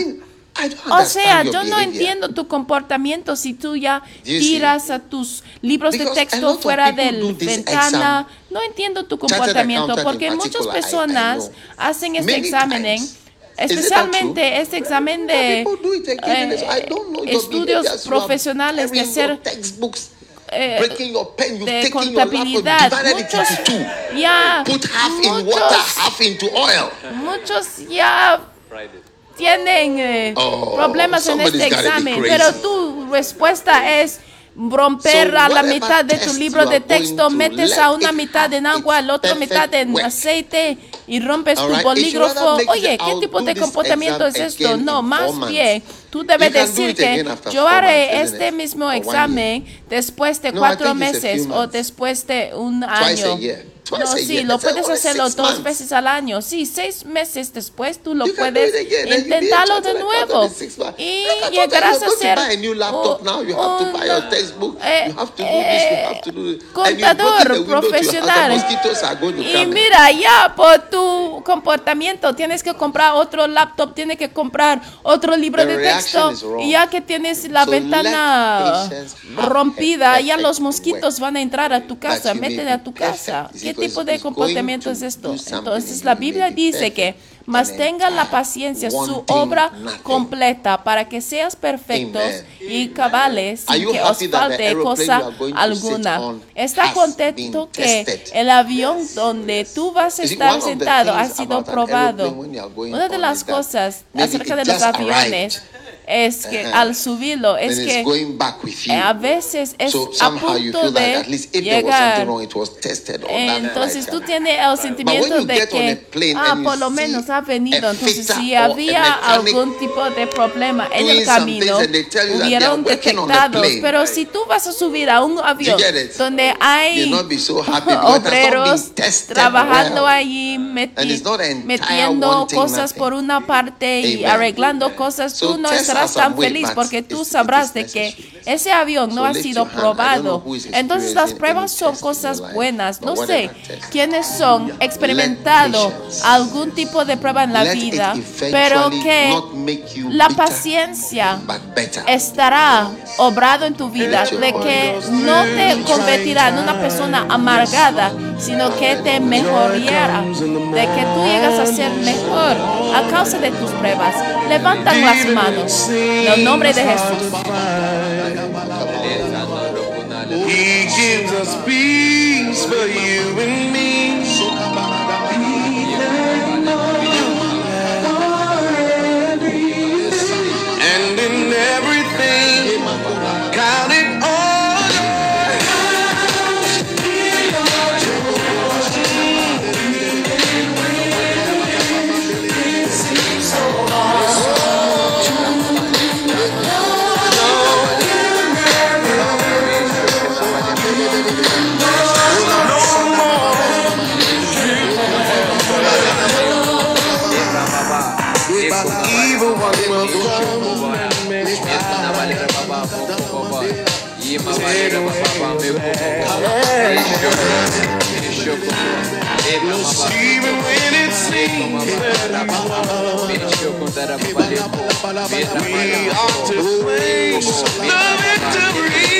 O sea, yo no entiendo tu comportamiento si tú ya tiras a tus libros de texto fuera de this ventana. No entiendo tu comportamiento porque muchas personas hacen este examen, especialmente este examen de eh, estudios profesionales de hacer eh, breaking your pen, you've de contabilidad. Muchos ya, Put half in water, muchos, half into oil. muchos ya tienen eh, Oh, problemas en este examen, pero tu respuesta es romper So a la mitad de tu libro de texto, to, metes a una it mitad en agua, la otra mitad en aceite y rompes tu bolígrafo. Oye, ¿qué tipo de comportamiento es esto? No, más bien, tú debes decir que yo haré este mismo examen después de cuatro meses o después de un año. No, sí, lo puedes "Only hacerlo dos months." veces al año. Sí, seis meses después tú lo You puedes intentarlo de nuevo. Y llegarás a ser eh, contador profesional. Y mira, ya por tu comportamiento tienes que comprar otro laptop, tienes que comprar otro libro de texto. Y ya que tienes la So ventana rompida, ya los mosquitos van a entrar a tu casa, be a tu casa. ¿Qué Because tipo de going comportamiento to es esto? Entonces la Biblia dice que mas and tenga la paciencia, su obra completa para que seas perfectos y cabales sin que os falte cosa alguna. Está contento que el avión donde tú vas a estar sentado ha sido probado. Una de las cosas acerca de los aviones es que al subirlo es que going back with you. a veces es so a somehow you punto feel like de at least if there was llegar. something wrong, it was tested or that Entonces like tú that. tienes el sentimiento de que, ah, por lo menos ha venido. Entonces, si había algún tipo de problema en el camino, hubieron detectados. Pero si tú vas a subir a un avión donde hay obreros trabajando allí, meti- metiendo cosas por una parte y arreglando cosas, tú no test estarás tan feliz porque tú it sabrás de que ese avión no ha sido probado. Entonces las pruebas any son test in cosas buenas. but No sé quiénes son experimentado patience, algún tipo de prueba en la vida, pero que not make you la bitter, paciencia estará obrado en tu vida, de que no te convertirá en una persona amargada, sino que te mejoreará, de que tú llegas a ser mejor a causa de tus pruebas. Levantan las manos en el nombre de Jesús. He gives us peace for you and me. And in everything, count it that we ought to place the victory.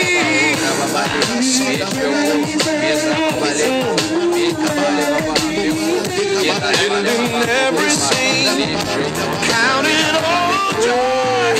And in everything, count it all joy.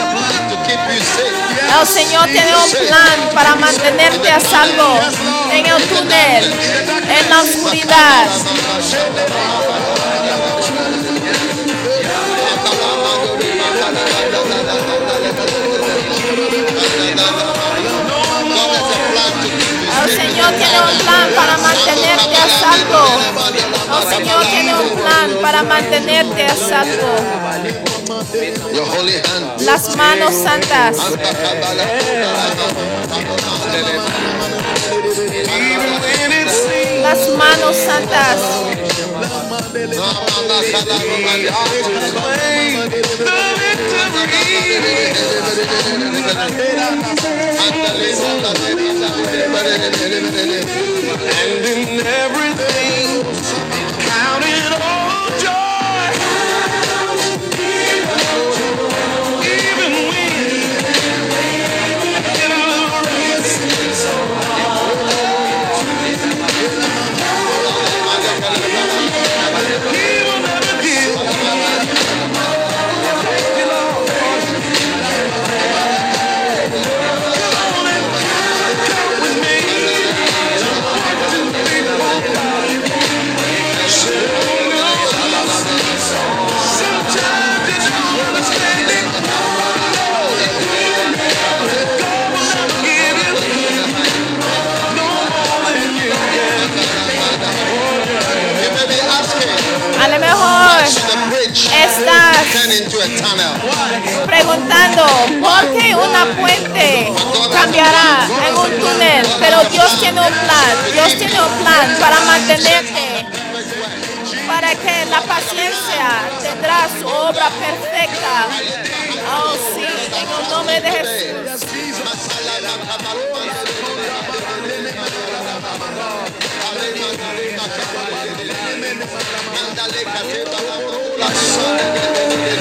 A plan to keep you safe. El Señor tiene un plan para mantenerte a salvo en el túnel, en la oscuridad. Tiene un plan para mantenerte a salvo. El Señor tiene un plan para mantenerte a salvo. Your holy hand. Las manos santas, las manos santas. And in everything, count it all turn into a tunnel? preguntando por qué una puente cambiará en un túnel, pero Dios tiene un plan, Dios tiene un plan para mantenerte, para que la paciencia tendrá su obra perfecta. Oh sí, en el nombre de Jesús.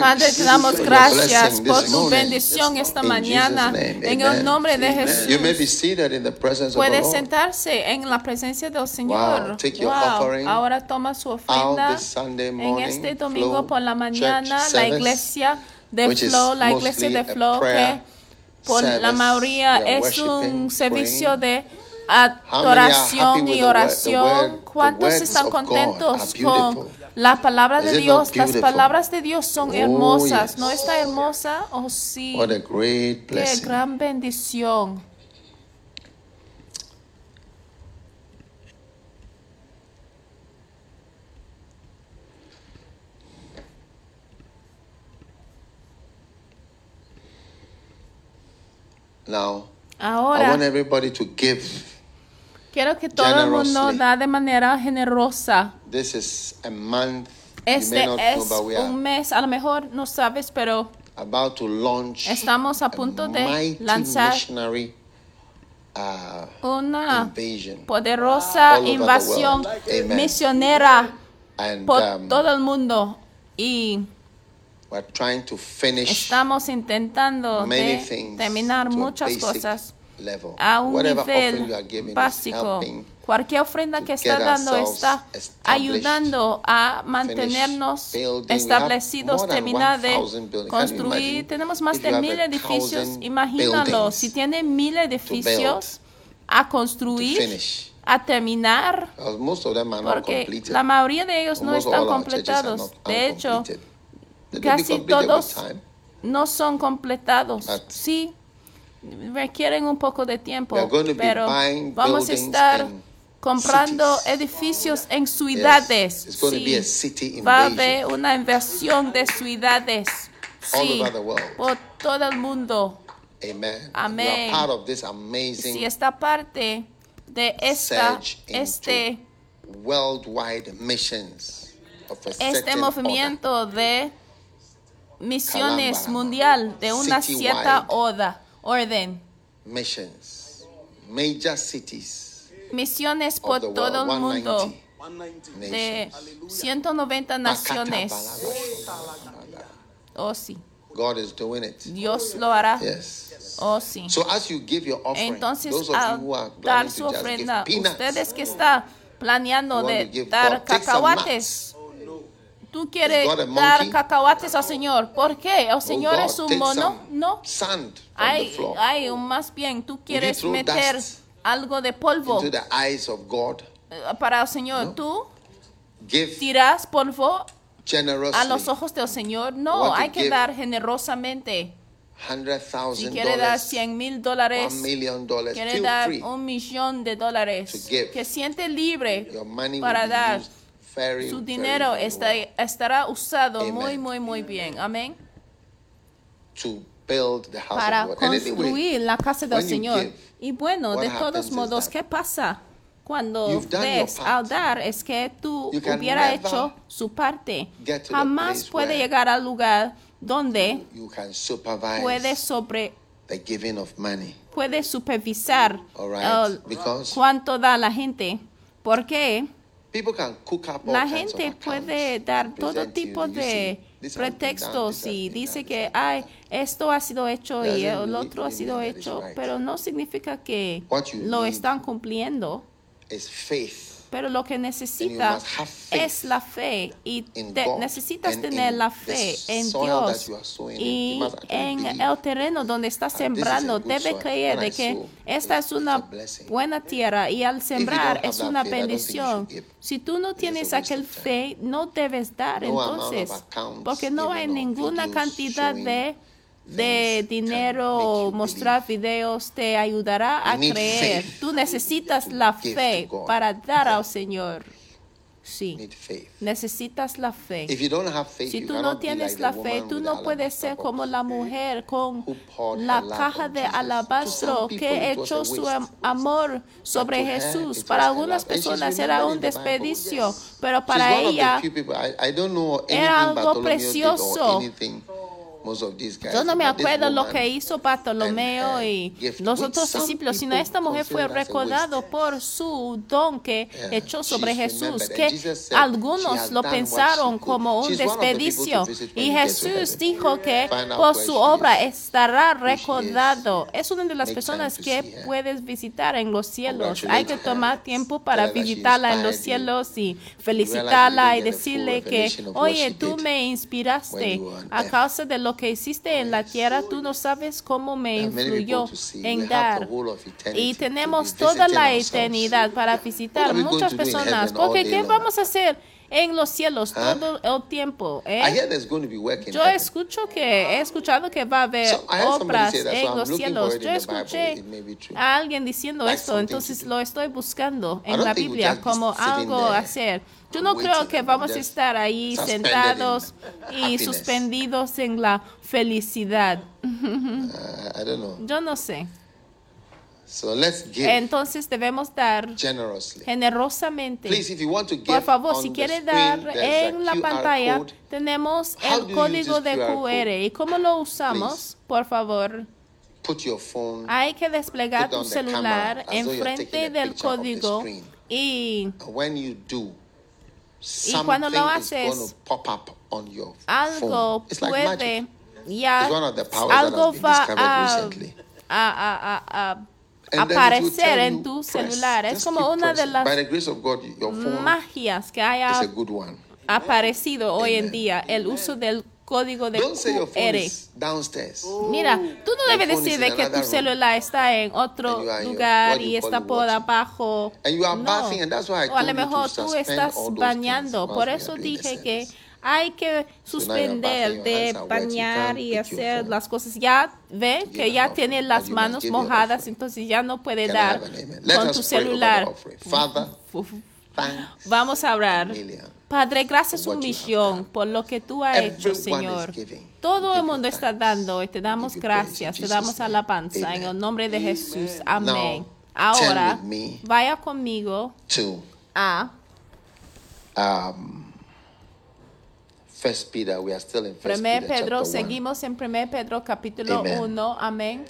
Padre, te damos gracias por tu bendición esta mañana. En el nombre de You may be Jesús. seated in the presence of the Puede sentarse en la presencia del Señor. Wow. Take your Wow. offering Ahora toma su ofrenda. En este domingo por la mañana, la iglesia de Flow, la iglesia de Flow, que por la mayoría es un servicio de adoración y oración. ¿Cuántos están contentos con? La palabra de Dios? Las palabras de Dios son Oh, hermosas. yes. ¿No está hermosa? Oh, sí. What a great Qué blessing. gran bendición. Now, I want Ahora, everybody to give. Quiero que todo el mundo da de manera generosa. This is a month. Este es un mes, a lo mejor no sabes, pero about to launch Estamos a punto de mighty lanzar uh, una invasion. poderosa the invasión misionera And por um, todo el mundo y we're trying to finish estamos intentando many de things terminar a muchas cosas. A un nivel básico. Cualquier ofrenda que está dando está ayudando a mantenernos establecidos, terminar de 1,000 buildings. Can you construir. Tenemos más de mil edificios. Imagínalo, si tiene mil edificios a construir, a terminar, porque la mayoría de ellos no están completados. De hecho, casi todos no son completados. Sí, requieren un poco de tiempo, pero vamos a estar comprando edificios en ciudades. to Sí. be a city Va a haber una inversión de ciudades. All Sí, over the world. por todo el mundo. Amen. Amén. Si esta parte de esta, este, este movimiento de misiones mundial de una cierta oda, orden. missions, major cities Misiones por world, todo el mundo 190 de nations. 190 naciones. Oh sí, God is doing it. Dios lo hará. Yes. Oh sí. So as you give your offering, Entonces, those of al you who are dar su ofrenda, ustedes que están planeando de dar cacahuates, tú quieres dar cacahuates al Señor. ¿Por qué? ¿El oh Señor God, es un mono? No. Hay, hay más bien, tú quieres meter algo de polvo the eyes of God. eh, para el Señor. Tú Give tiras polvo a los ojos del Señor. No, hay que dar generosamente. Si quiere dar dollars, 100 mil dólares, quiere dar un millón de dólares, que siente libre para dar. Very, Su dinero very está- well estará usado Amen. muy, muy, muy bien. Amén. to build the house Para of anyway, construir la casa del you Señor. give, Y bueno, de todos modos, ¿qué pasa? Cuando ves al dar es que tú You can hubiera hecho su parte. Jamás puede llegar al lugar donde you can supervise puede sobre the giving of money. puede supervisar All right, because- cuánto da la gente. Porque People can cook up all la gente puede dar todo tipo de pretextos y dice que ay esto ha sido hecho y el otro ha sido hecho pero no significa que lo están cumpliendo pero lo que necesita es la fe y te- necesitas tener la fe en Dios y en el terreno donde estás this is a sembrando. debe creer de que esta es una buena tierra y al sembrar es una bendición. si tú no tienes aquel fe no debes dar entonces porque no hay ninguna cantidad de de dinero mostrar videos te ayudará a creer. Tú necesitas la fe para dar al Señor. Sí, necesitas la fe. If you don't have faith, Si tú no tienes la fe, tú no puedes ser como la mujer con la caja de alabastro que echó su amor sobre Jesús. Para algunas personas era un desperdicio, pero para ella few people, I, I don't know anything era algo precioso. Yo no me acuerdo lo que hizo Bartolomeo her y los otros discípulos, sino esta mujer fue consider as a recordado waste. por su don que echó sobre Jesús, que algunos lo pensaron como un desperdicio. Y Jesús dijo que por su obra estará recordado. Es una de las personas que puedes visitar en los cielos. Hay que tomar tiempo para visitarla en los cielos y felicitarla y decirle que, oye, tú me inspiraste a causa de lo lo que hiciste en la tierra, tú no sabes cómo me influyó en dar. Y tenemos toda la eternidad para visitar muchas personas. Porque ¿qué vamos a hacer en los cielos todo el tiempo? ¿eh? Yo escucho que he escuchado que va a haber So, obras that, so en I'm los cielos. Yo escuché a alguien diciendo Like esto, entonces lo estoy buscando en la Biblia como algo a hacer. Yo no creo que vamos a estar ahí sentados y suspendidos en la felicidad. I don't know. Yo no sé. So let's give Entonces debemos dar generously. generosamente. Please, if you want to give Por favor, si the quiere dar en la pantalla, tenemos How el código de QR? ¿Y cómo lo usamos? Por favor, Put your phone, hay que desplegar tu celular enfrente del código screen. Y cuando lo haces, to pop up on your algo puede ya It's one of the powers that algo va a, recently. a- a- a- aparecer en tu celular. Es como una de las By the grace of God, your phone magias que haya aparecido hoy en día, el uso del código de QR. Mira, tú no debes decir de que tu celular está en otro lugar y está por abajo. No. O a lo mejor tú estás bañando. Por eso dije que hay que suspender de bañar y hacer las cosas. Ya ve que ya tiene las manos mojadas, entonces ya no puede dar con tu celular. Vamos a orar. Padre, gracias millón done. por lo que tú has hecho, Señor. Todo el mundo está dando y te damos gracias, te damos alabanza en el nombre de Jesús. Amén. Ahora, vaya conmigo a um, First Peter, we are still in First 1 Peter Pedro. Seguimos en 1 Pedro capítulo Amen. 1. Amén.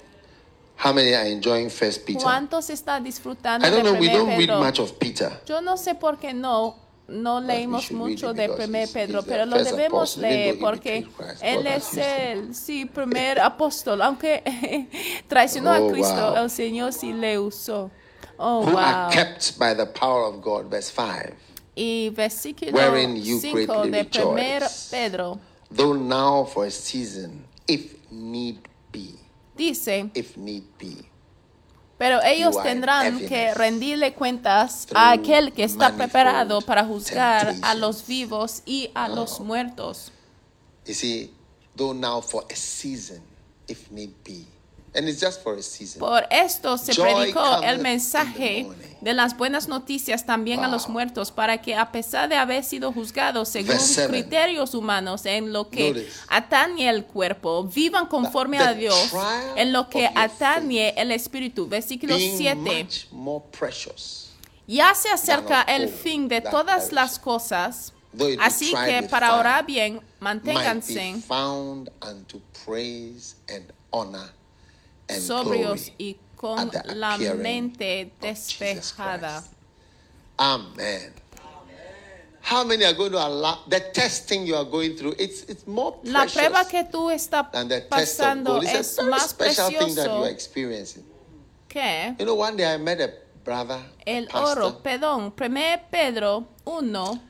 How many are enjoying First Peter? ¿Cuántos están disfrutando I don't know, de. We 1 don't read Pedro? much of Peter. Yo no sé por qué no no we leímos mucho de because 1 he's- Pedro, pero lo debemos leer porque él es has used him. el sí, primer apóstol, aunque traicionó Oh, a Cristo, wow. el Señor sí le usó. Oh, Who wow. are kept by the power of God. Verse 5. Y versículo Wherein you 5 greatly de 1 rejoice. Pedro Though now for a season, if need be, dice, if need be, pero ellos tendrán que rendirle cuentas a aquel que está preparado para juzgar a los vivos y a los Oh. muertos. you see, though now for a season, if need be. And it's just for a season. Por esto se Joy predicó el mensaje de las buenas noticias también a los Wow. muertos, para que a pesar de haber sido juzgados según criterios humanos en lo que Notice. atañe el cuerpo, vivan conforme a Dios en lo que atañe el espíritu. Versículo being 7. much more precious. Ya se acerca el fin de todas las cosas, así que para orar bien, manténganse and honor sobrios y con la mente despejada. Amen. How many are going to allow the testing you are going through? It's it's more La prueba que tú estás than the test of pasando gold. It's es más special thing that you precioso are experiencing. que You know, one day I met a brother, el pastor, oro. Perdón, 1 Pedro 1,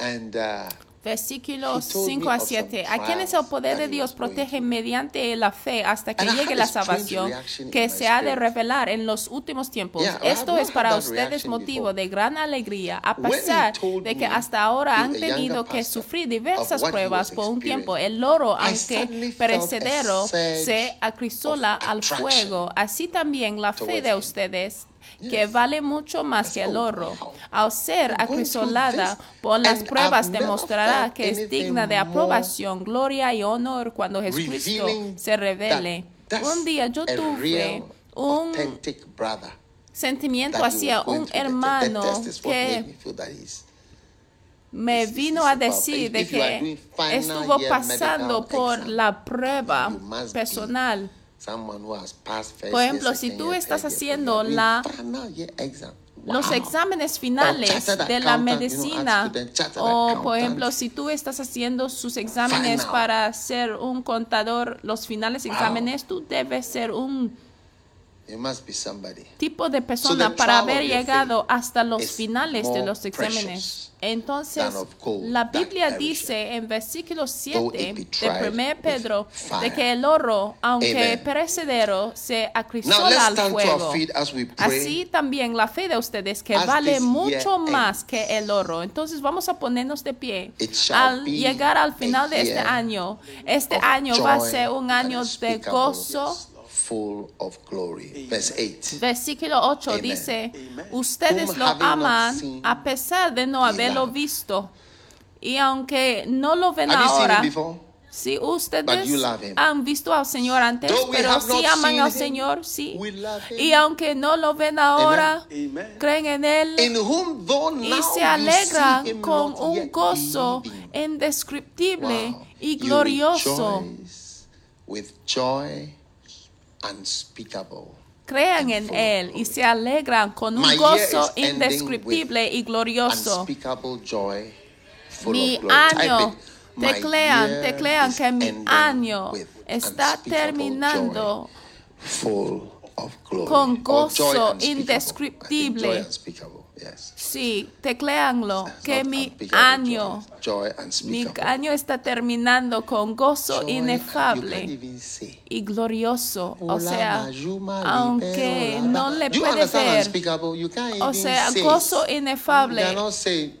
and uh, versículos He told me 5 a of some 7. A quienes el poder de Dios protege mediante la fe hasta que llegue la salvación que se ha de revelar en los últimos tiempos. Esto es para ustedes motivo de gran alegría, a pesar de que hasta ahora han tenido que sufrir diversas pruebas por un tiempo. El oro, aunque perecedero, se acrisola al fuego. Así también la fe de ustedes que vale mucho más que el oro. Al ser acrisolada por las pruebas, demostrará que es digna de aprobación, gloria y honor cuando Jesucristo se revele. Un día yo tuve un sentimiento hacia un hermano que me vino a decir de que estuvo pasando por la prueba personal. Por ejemplo, si tú estás haciendo la- los exámenes finales de la medicina o por ejemplo si tú estás haciendo sus exámenes para ser un contador los finales exámenes tú debes ser un You must be somebody. tipo de So persona the para haber llegado hasta los finales de los exámenes. Entonces, gold la Biblia dice en versículo Though 7 it be de tried 1 Pedro de que el oro, aunque Amen. perecedero, se acrisola al fuego. Así también la fe de ustedes, que As vale mucho más que el oro. Entonces vamos a ponernos de pie. Al llegar al final de este año, este año va a ser un año de gozo. Full of glory. Verse 8. Versículo 8 Amen. dice, ustedes lo aman a pesar de no haberlo visto. Y aunque no lo ven Have you seen ahora, him before? si But ustedes you love him. han visto al Señor antes, pero not aman seen al him, Señor, sí. we love him. Y aunque no lo ven ahora, Amen. creen en Él In whom though now y se him con not un yet gozo indescriptible Wow. y You glorioso. rejoice with joy unspeakable. Crean en Él y se alegran con un gozo indescriptible y glorioso. Mi año, teclean, teclean que mi año está terminando con joy gozo indescriptible. Sí, tecleanlo, que mi año, mi año está terminando con gozo inefable y glorioso. O sea, aunque no le puede ver, o sea, gozo inefable.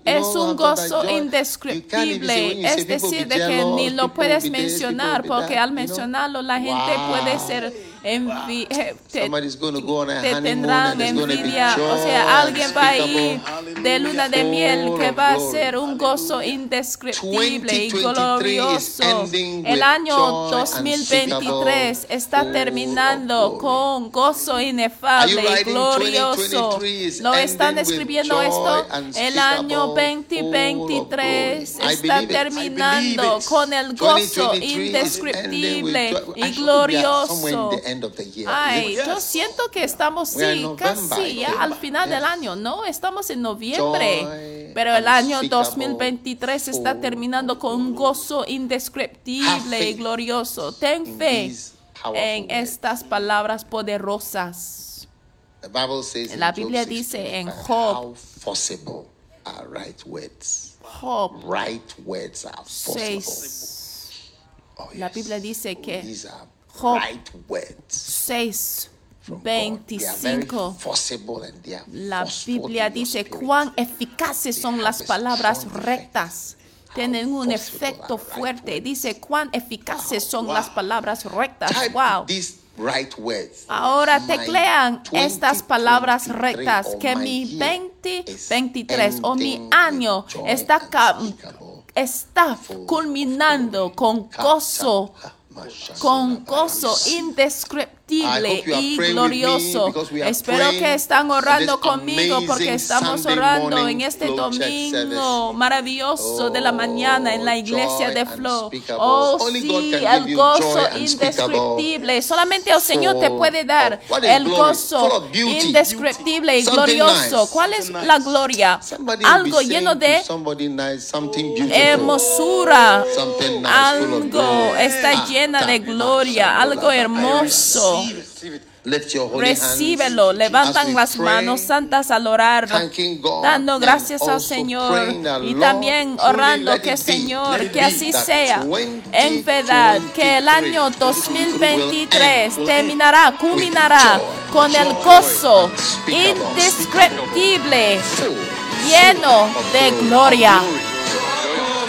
Es un gozo indescriptible, es decir, de que ni lo puedes mencionar, porque al mencionarlo la gente puede ser envi eh, te, te tendrán envidia, o sea, alguien va a ir de luna de miel que va a ser un gozo indescriptible y 2023 is glorioso. El año joy 2023 está terminando con gozo inefable y glorioso. 2023 is ¿Lo están ending with escribiendo joy esto? El año unspeakable, full of 2023 glory. I está terminando con el gozo 2023 is ending with indescriptible y glorioso. End of the year. Ay, Yes. yo siento que estamos sí, casi ya al final del Yes. año, ¿no? Estamos en noviembre, Joy pero el año unspeakable, 2023 está terminando con un gozo indescriptible y glorioso. Ten fe en estas palabras poderosas. The Bible says in La Biblia dice 6:25, en Job. how forcible are right words. Job Right words are forcible. 6. Oh, La. Biblia dice que These are Job right words 6, from God. They are very 25. forcible and they are La Biblia dice cuán eficaces son las palabras rectas. Tienen un efecto fuerte. Dice cuán eficaces son las palabras rectas. Wow. these right words. Ahora teclean estas palabras 2023 rectas que mi year 2023 is o mi año está, está culminando con gozo con gozo indescriptible y glorioso. Espero que están orando conmigo porque estamos orando en este domingo maravilloso de la mañana en la Oh, iglesia de Flow. Oh, sí, el gozo indescriptible. Solamente el Señor te puede dar el gozo indescriptible y glorioso. ¿Cuál es la gloria? Algo lleno de somebody nice, something beautiful. hermosura. Algo está Ah, llena de gloria, algo hermoso. Recíbelo, levantan las manos santas al orar, dando and gracias al Señor y también orando que Señor, que así sea. En verdad, que el año 2023 terminará, culminará con el gozo indescriptible, lleno de gloria.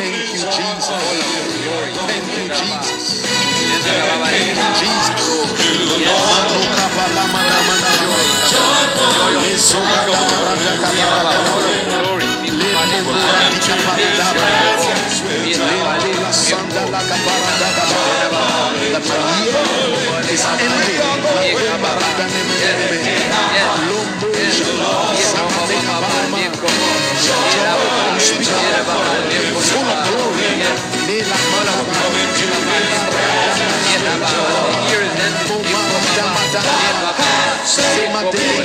Thank you, Jesus. The year. sem madeira.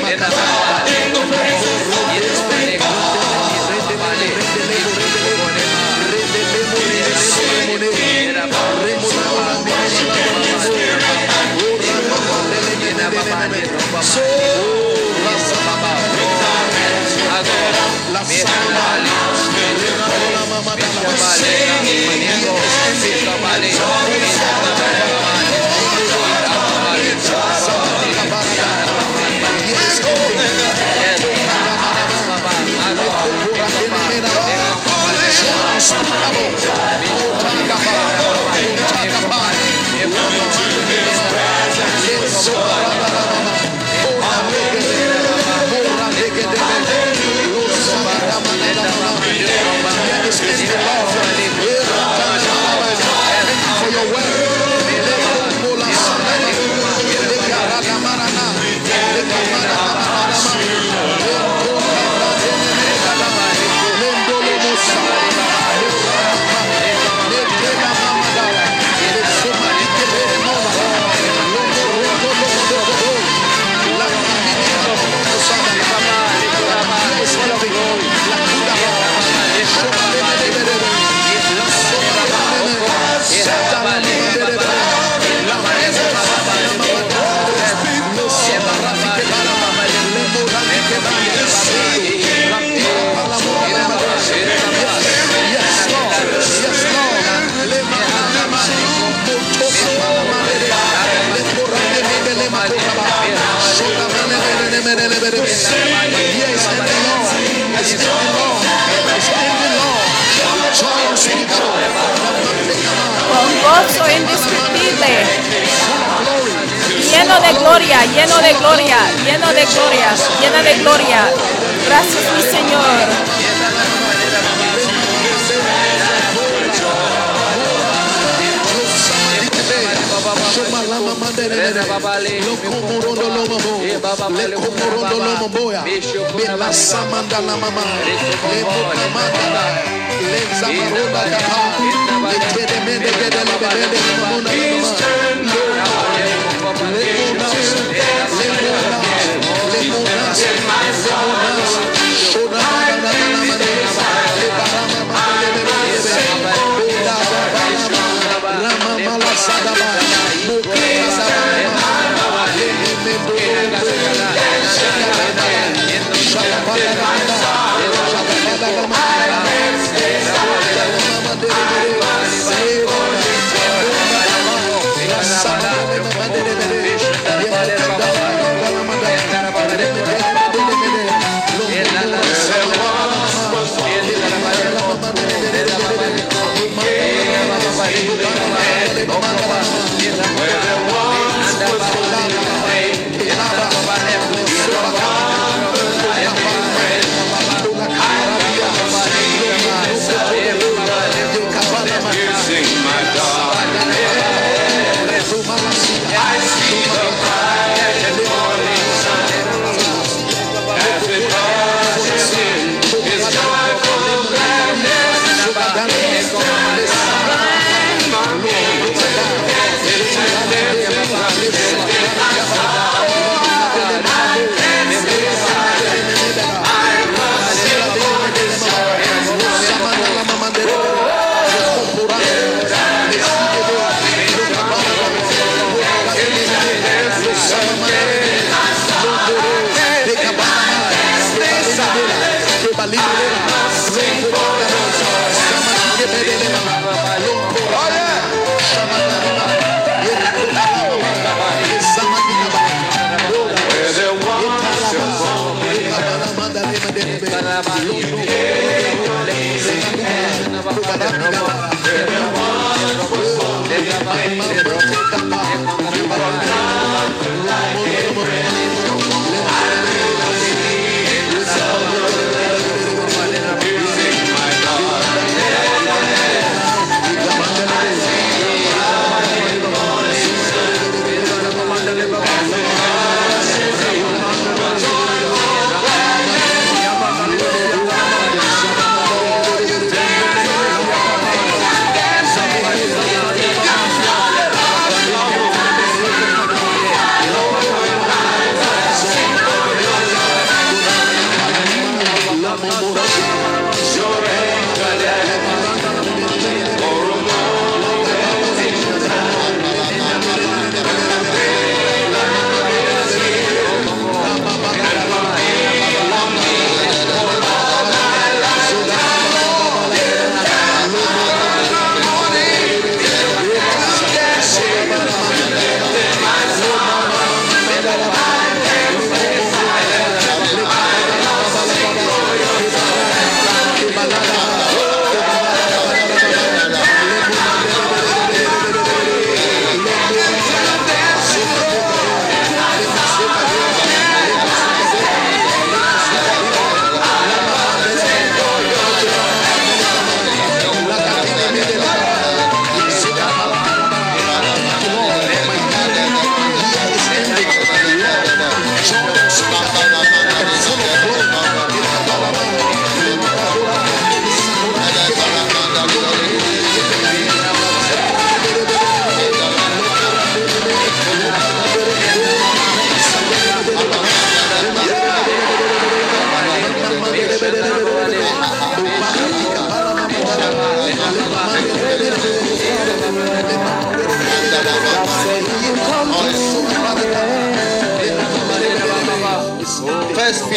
Lleno de gloria, lleno de gloria, lleno de gloria. Gracias, mi Señor.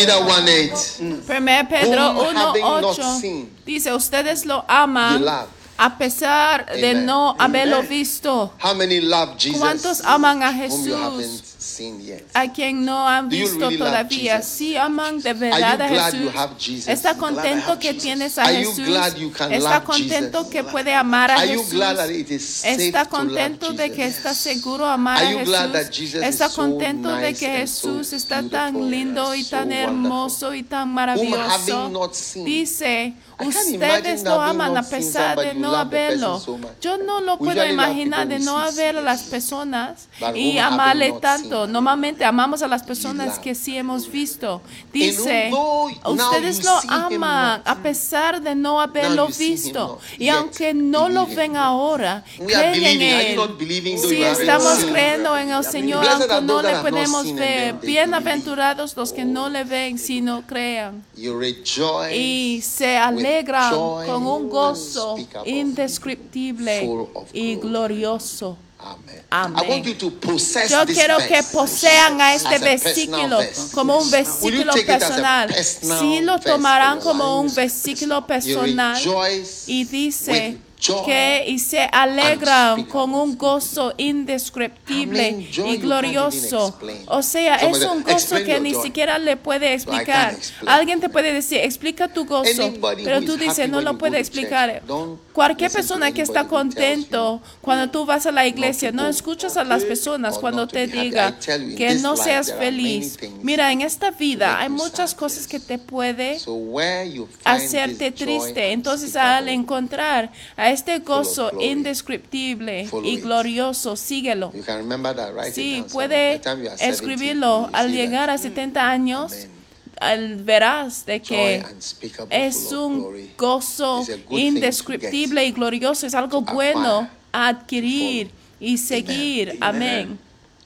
Peter 1 8. 1 Pedro Whom having not 1.8 seen, dice, ustedes lo aman a pesar de no haberlo Amen. visto. How many love Jesus? ¿Cuántos aman a Jesús? A quien no han visto todavía. Sí aman de verdad a Jesús. Está contento que tienes a Jesús. Está contento que puede amar a Jesús. Está contento de que está seguro amar a Jesús. Está contento de que Jesús está tan lindo y tan hermoso y tan maravilloso. Dice, ustedes having aman a pesar de no haberlo. Yo no lo puedo imaginar de no haber a las personas y amarle tanto. Normalmente amamos a las personas que sí hemos visto. Dice, ustedes lo aman a pesar de no haberlo visto. Y aunque no lo ven ahora, creen en Él. haven't estamos creyendo en el Señor, aunque no le podemos ver. Bienaventurados los que no le ven, sino crean. Y se alegran con un gozo indescriptible y glorioso. Amén. Yo quiero que posean a este versículo como un versículo personal. Si lo tomarán como un versículo personal y dice que y se alegran con un gozo indescriptible y glorioso. O sea, es un gozo "Explain que ni joy." siquiera le puede explicar. Alguien te puede decir, explica tu gozo, pero tú dices, no lo puede explicar. Cualquier persona que está contento cuando tú vas a la iglesia, no escuchas a las personas cuando te diga que no seas feliz. Mira, en esta vida hay muchas cosas que te puede hacerte triste. Entonces, al encontrar a este gozo indescriptible y glorioso, síguelo. You can remember that, write it Sí, puede the time you are 70, escribirlo al llegar a 70 años. Amen. al- verás de que es un gozo indescriptible y glorioso. Es algo bueno a adquirir y seguir. Amén.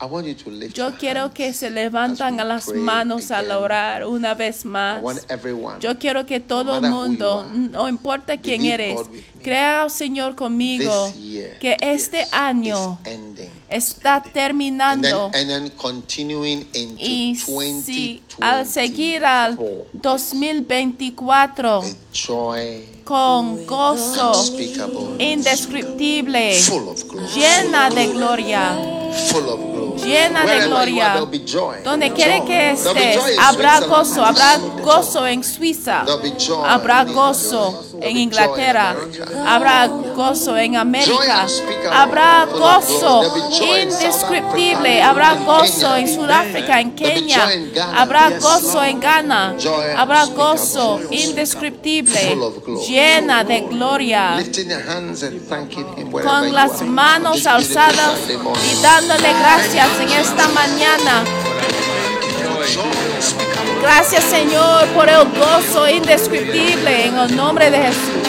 I want you to lift Yo quiero que se levantan a las manos al orar una vez más. Yo quiero que todo el mundo, no importa quién eres, crea al Señor conmigo que este año está terminando. y si al seguir al 2024 2024 with joy con gozo indescriptible, llena de gloria, llena de gloria. Donde quiera Joy. que estés, habrá gozo, habrá gozo en Suiza, habrá gozo en Inglaterra, habrá gozo en América, habrá gozo indescriptible, habrá gozo en Sudáfrica, en Ghana. habrá gozo en Ghana, habrá gozo indescriptible. Llena de gloria. Con las manos alzadas y dándole gracias en esta mañana. Gracias Señor por el gozo indescriptible en el nombre de Jesús.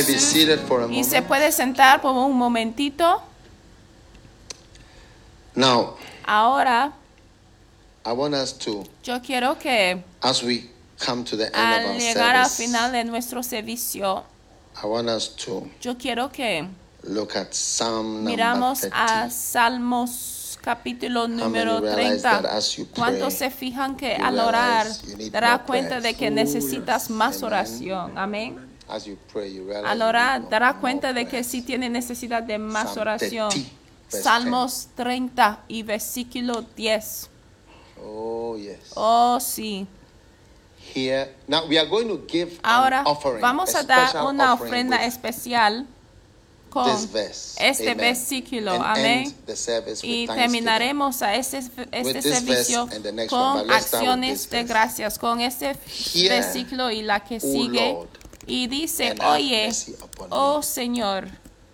May be Jesús. seated for a Y se puede sentar por un momentito. Now, Ahora, I want us to, yo quiero que as we come to the end of al our llegar al service, final de nuestro servicio, I want us to yo quiero que look at Psalm number miramos 30. a Salmos capítulo número many realize 30. that as you pray, ¿Cuántos se fijan que you al orar realize you need dará more cuenta de que necesitas más Amen. oración? Amén. As you pray, you realize Al orar dará cuenta de que sí tiene necesidad de más oración. 30, verse Salmos 30 y versículo 10. Oh, yes. Oh, sí. Here, now we are going to give Ahora an offering, vamos a a dar una ofrenda especial con este Amen. versículo. Amén. Y terminaremos a este, este servicio con acciones de gracias, con este Hear, versículo y la que sigue. Lord, Y dice, oye, oh. Señor,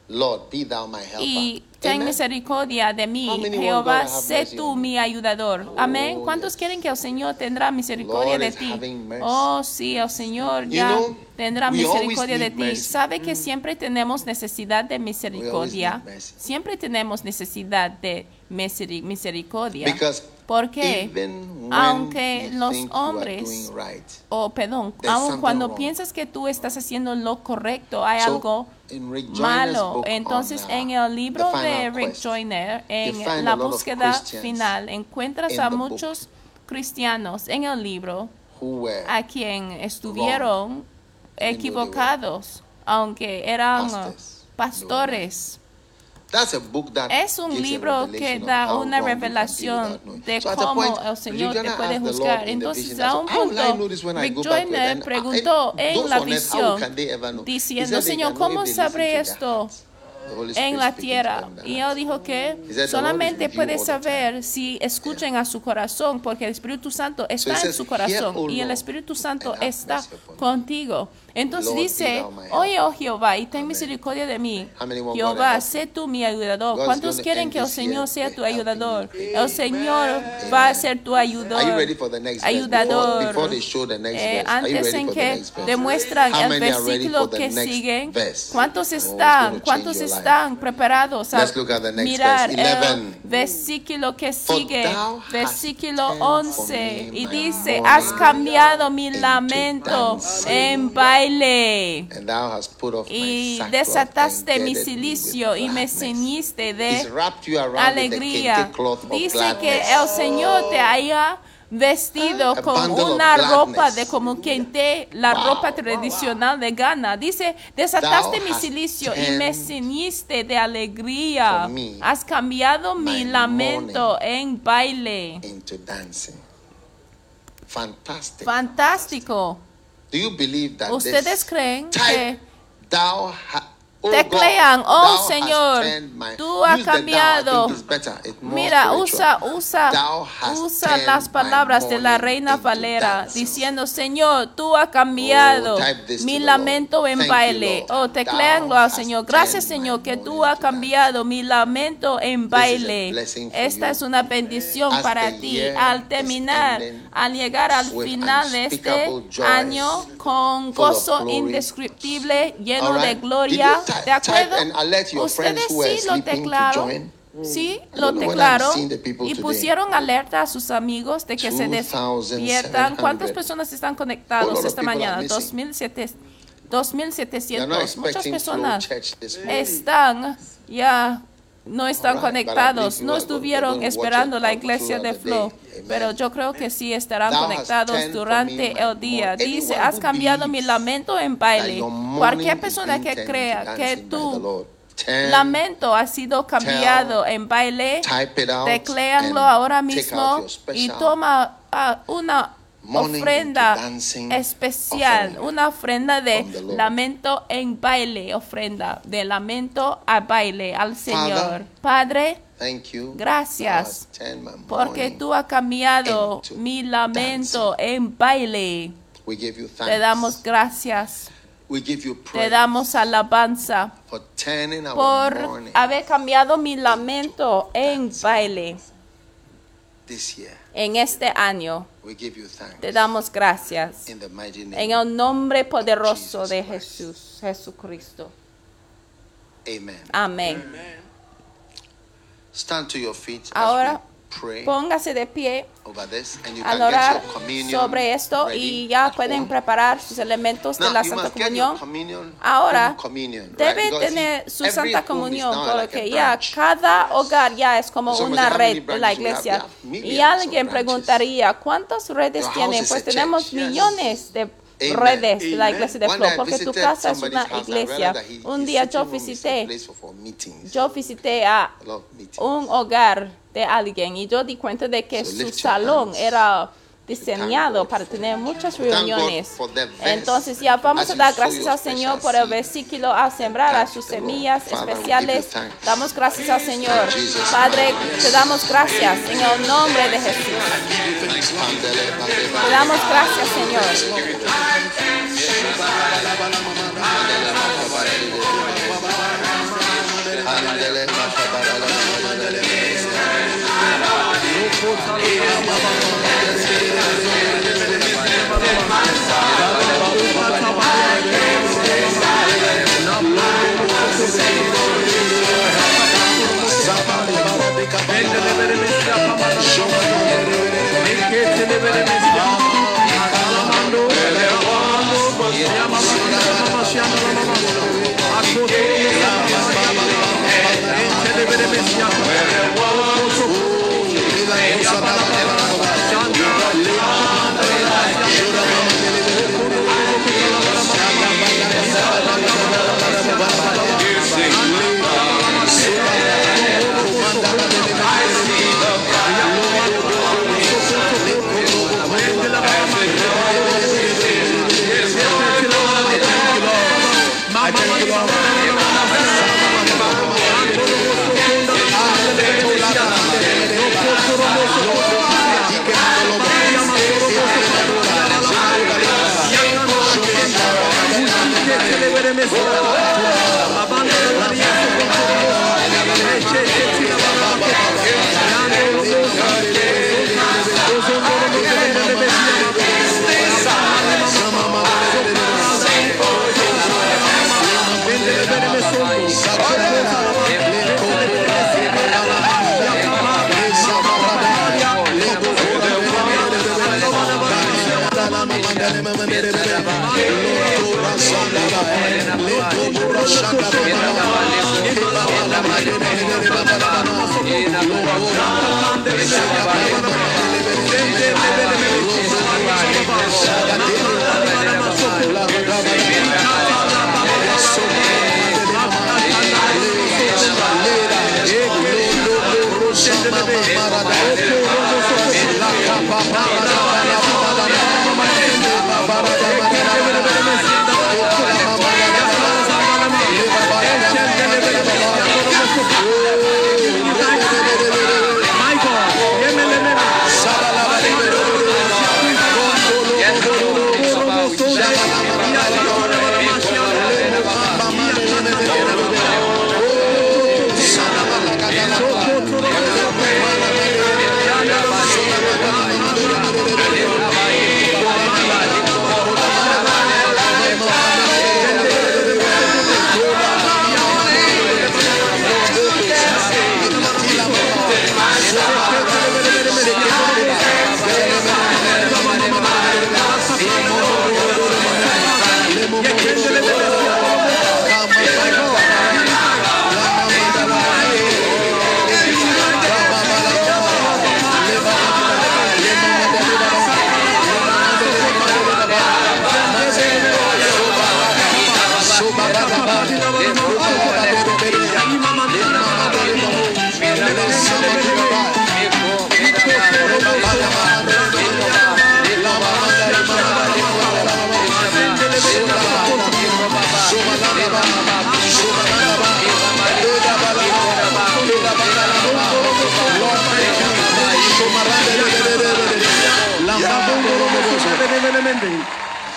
Lord, be thou my helper. y ten misericordia de mí, Jehová, sé tú mi ayudador. Amén. Oh, ¿Cuántos yes. quieren que el Señor tendrá misericordia de ti? Oh, sí, el Señor ya tendrá misericordia de ti. ¿Sabe que siempre tenemos necesidad de misericordia? Siempre tenemos necesidad de miseri- misericordia. Because ¿Por qué? even when Aunque los hombres right, o perdón, aun cuando wrong. piensas que tú estás haciendo lo correcto, hay So, algo malo. Entonces, on, uh, en el libro de Rick Quest, Joyner, en la búsqueda final, encuentras a muchos cristianos en el libro a quien estuvieron equivocados, aunque eran pastores. That's a book that Es un libro que da una revelación de So cómo point, el Señor te puede juzgar. Entonces, a un said, "How will I know punto, Rick Joyner preguntó en la visión, can they ever know?" He diciendo, said, "They Señor, ¿cómo sabré esto? hearts." The Holy en la tierra. Y él dijo que He said, "The Lord is solamente puede saber si escuchan a su corazón, porque el Espíritu Santo está en su "Hear, corazón y el Espíritu Santo está mercy upon me." contigo. Entonces dice, oye, oh Jehová, y ten misericordia de mí. Jehová, sé tú mi ayudador. ¿Cuántos quieren que el Señor sea tu ayudador? El Señor va a ser tu Are you ayudador. ready for the next verse? Before, Ayudador. before they show the next Eh, antes en que demuestran el versículo que next sigue, verse? ¿cuántos Oh, están? ¿Cuántos están preparados a Let's look at the next mirar el 11. versículo que sigue? Versículo turned for 11 me y dice, has cambiado mi lamento dancing." en baile And thou hast put off my y sackcloth desataste mi silicio y me ceñiste de alegría. Dice que el Señor te haya vestido con una ropa de como quente, la Wow, ropa wow, tradicional de Ghana. Dice, desataste Thou mi silicio y me ceñiste de alegría. Has cambiado mi my lamento en baile. into dancing. Fantastic. Fantástico. Do you believe that ¿Ustedes creen type, que thou ha, teclean, oh thou hast Señor, tú has cambiado. Mira, usa, usa, usa las palabras de la reina Valera, diciendo, Señor, tú has cambiado Oh, mi lamento en baile. Oh, Thou tecléanlo al Señor. Gracias, Señor, que tú has cambiado mi lamento en baile. Esta es una bendición para ti. Al terminar, al llegar al final de este año con gozo indescriptible, lleno de gloria. ¿De acuerdo? Ustedes sí lo join? Sí, lo people y pusieron alerta a sus amigos de que se 2,700. despiertan. ¿Cuántas personas están conectados esta mañana? missing. 2700. They're not 2700. Muchas personas están ya no están conectados, no estuvieron esperando la iglesia de Flow, pero yo creo que sí estarán conectados durante el día. Dice, has cambiado mi lamento en baile. Cualquier persona que crea que. Turn, lamento ha sido cambiado en baile, and ahora mismo y toma ah, una ofrenda especial, una ofrenda de lamento en baile, ofrenda de lamento a baile al Señor. Padre, Thank you. Gracias, porque tú has cambiado mi lamento en baile. We give you Te damos gracias, we give you te damos alabanza for turning our por haber cambiado mi lamento en baile this year. En este año. We give you thanks. Te damos gracias in the mighty name. en el nombre poderoso Jesus de Christ. Jesús, Jesucristo. Amen. Amén. Stand to your feet Ahora, as we pray Póngase de pie over this and you al can orar get your communion sobre esto y ya pueden preparar sus elementos de la Santa Comunión. Ahora? Debe tener su Santa Comunión porque ya cada hogar ya es como una red de la iglesia. Y alguien preguntaría, ¿cuántas redes tienen? Pues tenemos millones de redes de la iglesia de Flow porque tu casa es una iglesia. Un día yo visité, yo visité a un hogar de alguien y yo di cuenta de que So su salón era diseñado para tener muchas reuniones. Entonces ya vamos a dar gracias al Señor por el versículo a sembrar a sus semillas especiales. Damos gracias al Señor. Padre, te damos gracias en el nombre de Jesús. Te damos gracias, Señor.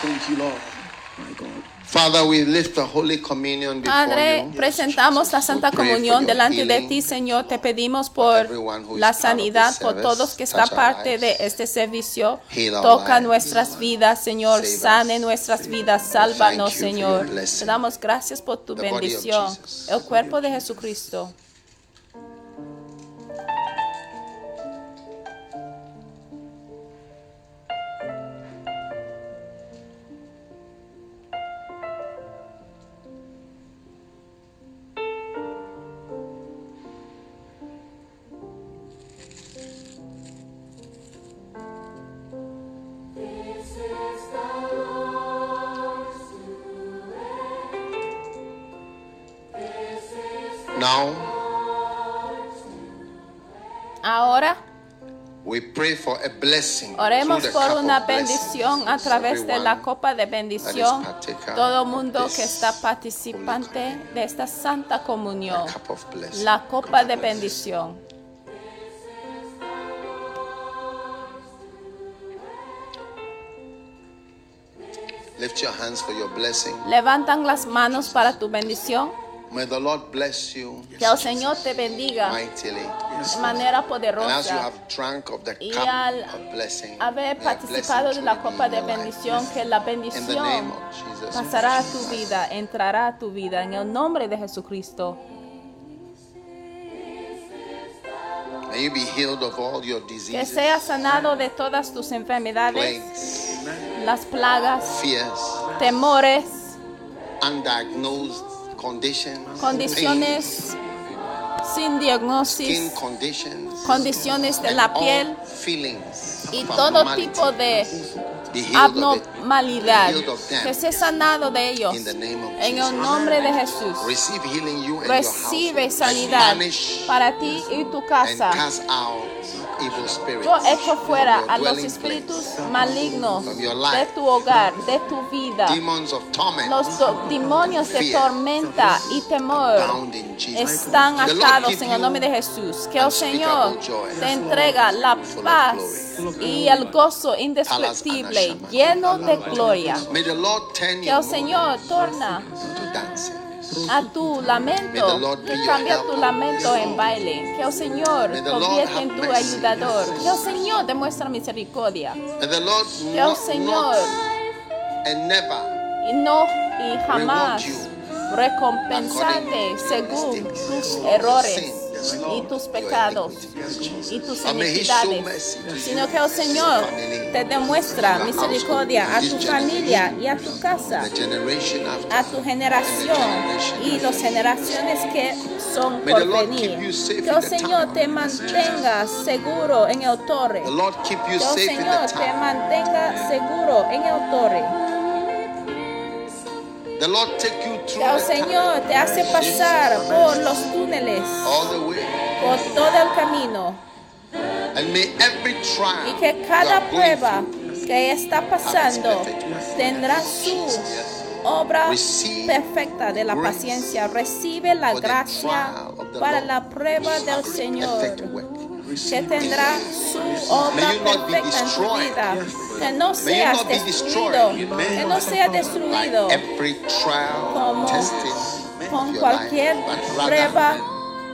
Thank you, Lord. My God. Father, we lift the Holy Communion before Padre, you. presentamos la Santa Comunión delante de ti, Señor. Te pedimos por la sanidad, por todos que our parte de este servicio. Toca nuestras vidas, Señor. Sane nuestras vidas. Sálvanos, Señor. Te damos gracias por tu bendición. El cuerpo de Jesucristo. Ahora we pray for a blessing. oremos the por una bendición a través de la copa de bendición. Todo mundo que está participante de esta santa comunión. La copa de bendición. Lift your hands for your blessing. Levantan las manos para tu bendición. May the Lord bless you Que el Señor te bendiga mightily. de manera And as you poderosa. have drunk of the Y cup al of blessing, haber participado de la truly copa de in your life. bendición, que la In the name bendición of Jesus. pasará a tu vida, entrará a tu vida en el nombre de Jesucristo. May you be healed of all your Que diseases, seas sanado de todas tus enfermedades, plagues, las plagas, fears, temores, undiagnosed condiciones sin conditions, condiciones de la piel. y todo tipo de abnormalidad. Que seas sanado de ellos. En el nombre de Jesús. Recibe sanidad para ti y tu casa Yo echo fuera a los espíritus malignos de tu hogar, de tu vida. Los demonios de tormenta y temor están atados en el nombre de Jesús. Que el unspeakable Señor te entrega la paz y el gozo indescriptible, lleno de gloria. Que el Señor torna. A tu lamento your cambia tu lamento en baile. Que el Señor May the Lord convierta en tu ayudador. Que el Señor demuestra misericordia. Que el not, Señor y no y jamás recompensarte según tus errores y tus pecados y tus iniquidades, sino que el Señor te demuestra misericordia a tu familia y a tu casa, a tu generación y las generaciones que son por venir. Que in el the Señor te mantenga seguro en el torre. Que el Señor te mantenga seguro en el torre. The Lord take you through Que el Señor te hace pasar por los túneles, all the way. por todo el camino. And may every trial Y que cada prueba que está pasando tendrá su obra perfecta de la paciencia. Recibe la gracia para la prueba del Señor. Que tendrá su obra perfecta en tu vida. Que no seas destruido. Que no sea destruido. Como con cualquier prueba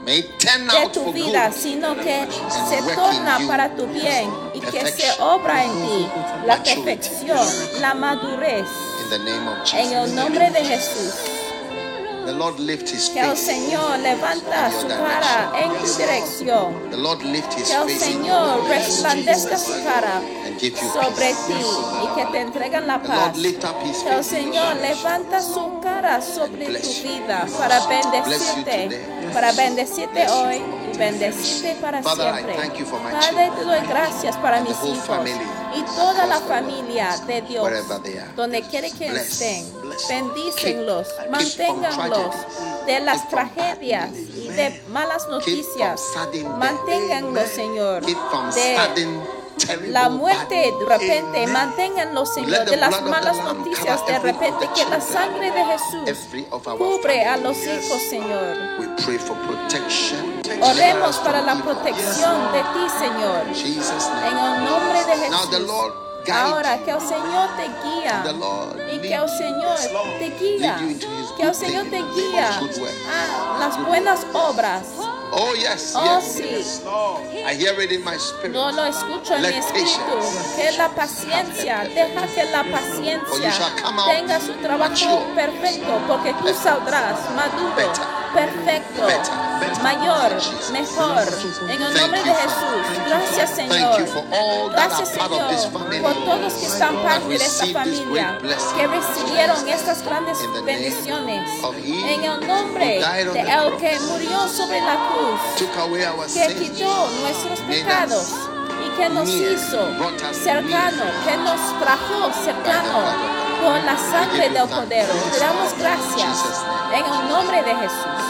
de tu vida, sino que se torna para tu bien y que se obra en ti la perfección, la madurez. En el nombre de Jesús, The Lord lift his que el. Señor levanta su cara en tu dirección. The Lord lift his Que el Señor resplandezca su cara sobre ti y que te entreguen la paz. Que el Señor levanta su cara sobre tu vida para bendecirte, para bendecirte hoy y bendecirte para Father, I siempre. thank you for my Padre, te doy gracias para mis hijos y toda la familia de Dios, donde quiere que estén. Bendícenlos, manténganlos de las tragedias y de malas noticias. Manténganlos, Señor, de la muerte de repente, manténganlo, Señor, de las malas noticias. de repente, que la sangre de Jesús cubre a los hijos, Señor. We pray for protection. Oremos para la protección de ti, Señor, en el nombre de Jesús. Ahora que el Señor te guía. Y que el Señor te guía, que el Señor te guía a las buenas obras. Oh, yes, Oh, yes, sí. yes. I hear it in my spirit. Yo lo escucho en mi Let espíritu. patience Que la paciencia, deja que la paciencia tenga su trabajo perfecto, porque tú saldrás maduro, perfecto, mayor, Jesus. mejor. En el nombre de. Jesús. Gracias, Señor. Gracias, Señor, por todos que están parte de esta familia, que recibieron estas grandes bendiciones. En el nombre de El que murió sobre la cruz Que quitó nuestros pecados y que nos hizo cercano, que nos trajo cercano por la sangre del Cordero. Te damos gracias en el nombre de Jesús.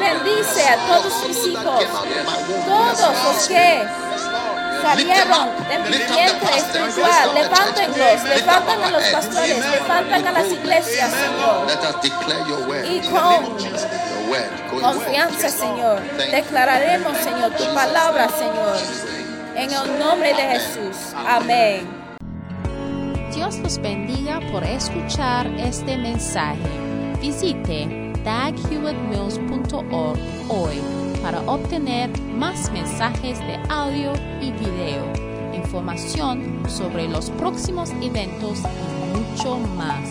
Bendice a todos mis hijos, todos los que salieron de mi vientre espiritual. Levántenlos, levantan a los pastores, levantan a las iglesias, Señor. Y con Confianza. Señor. Declararemos, Señor, tu palabra, Señor. En el nombre de Jesús. Amén. Dios los bendiga por escuchar este mensaje. Visite daghewittmills.org hoy para obtener más mensajes de audio y video, información sobre los próximos eventos y mucho más.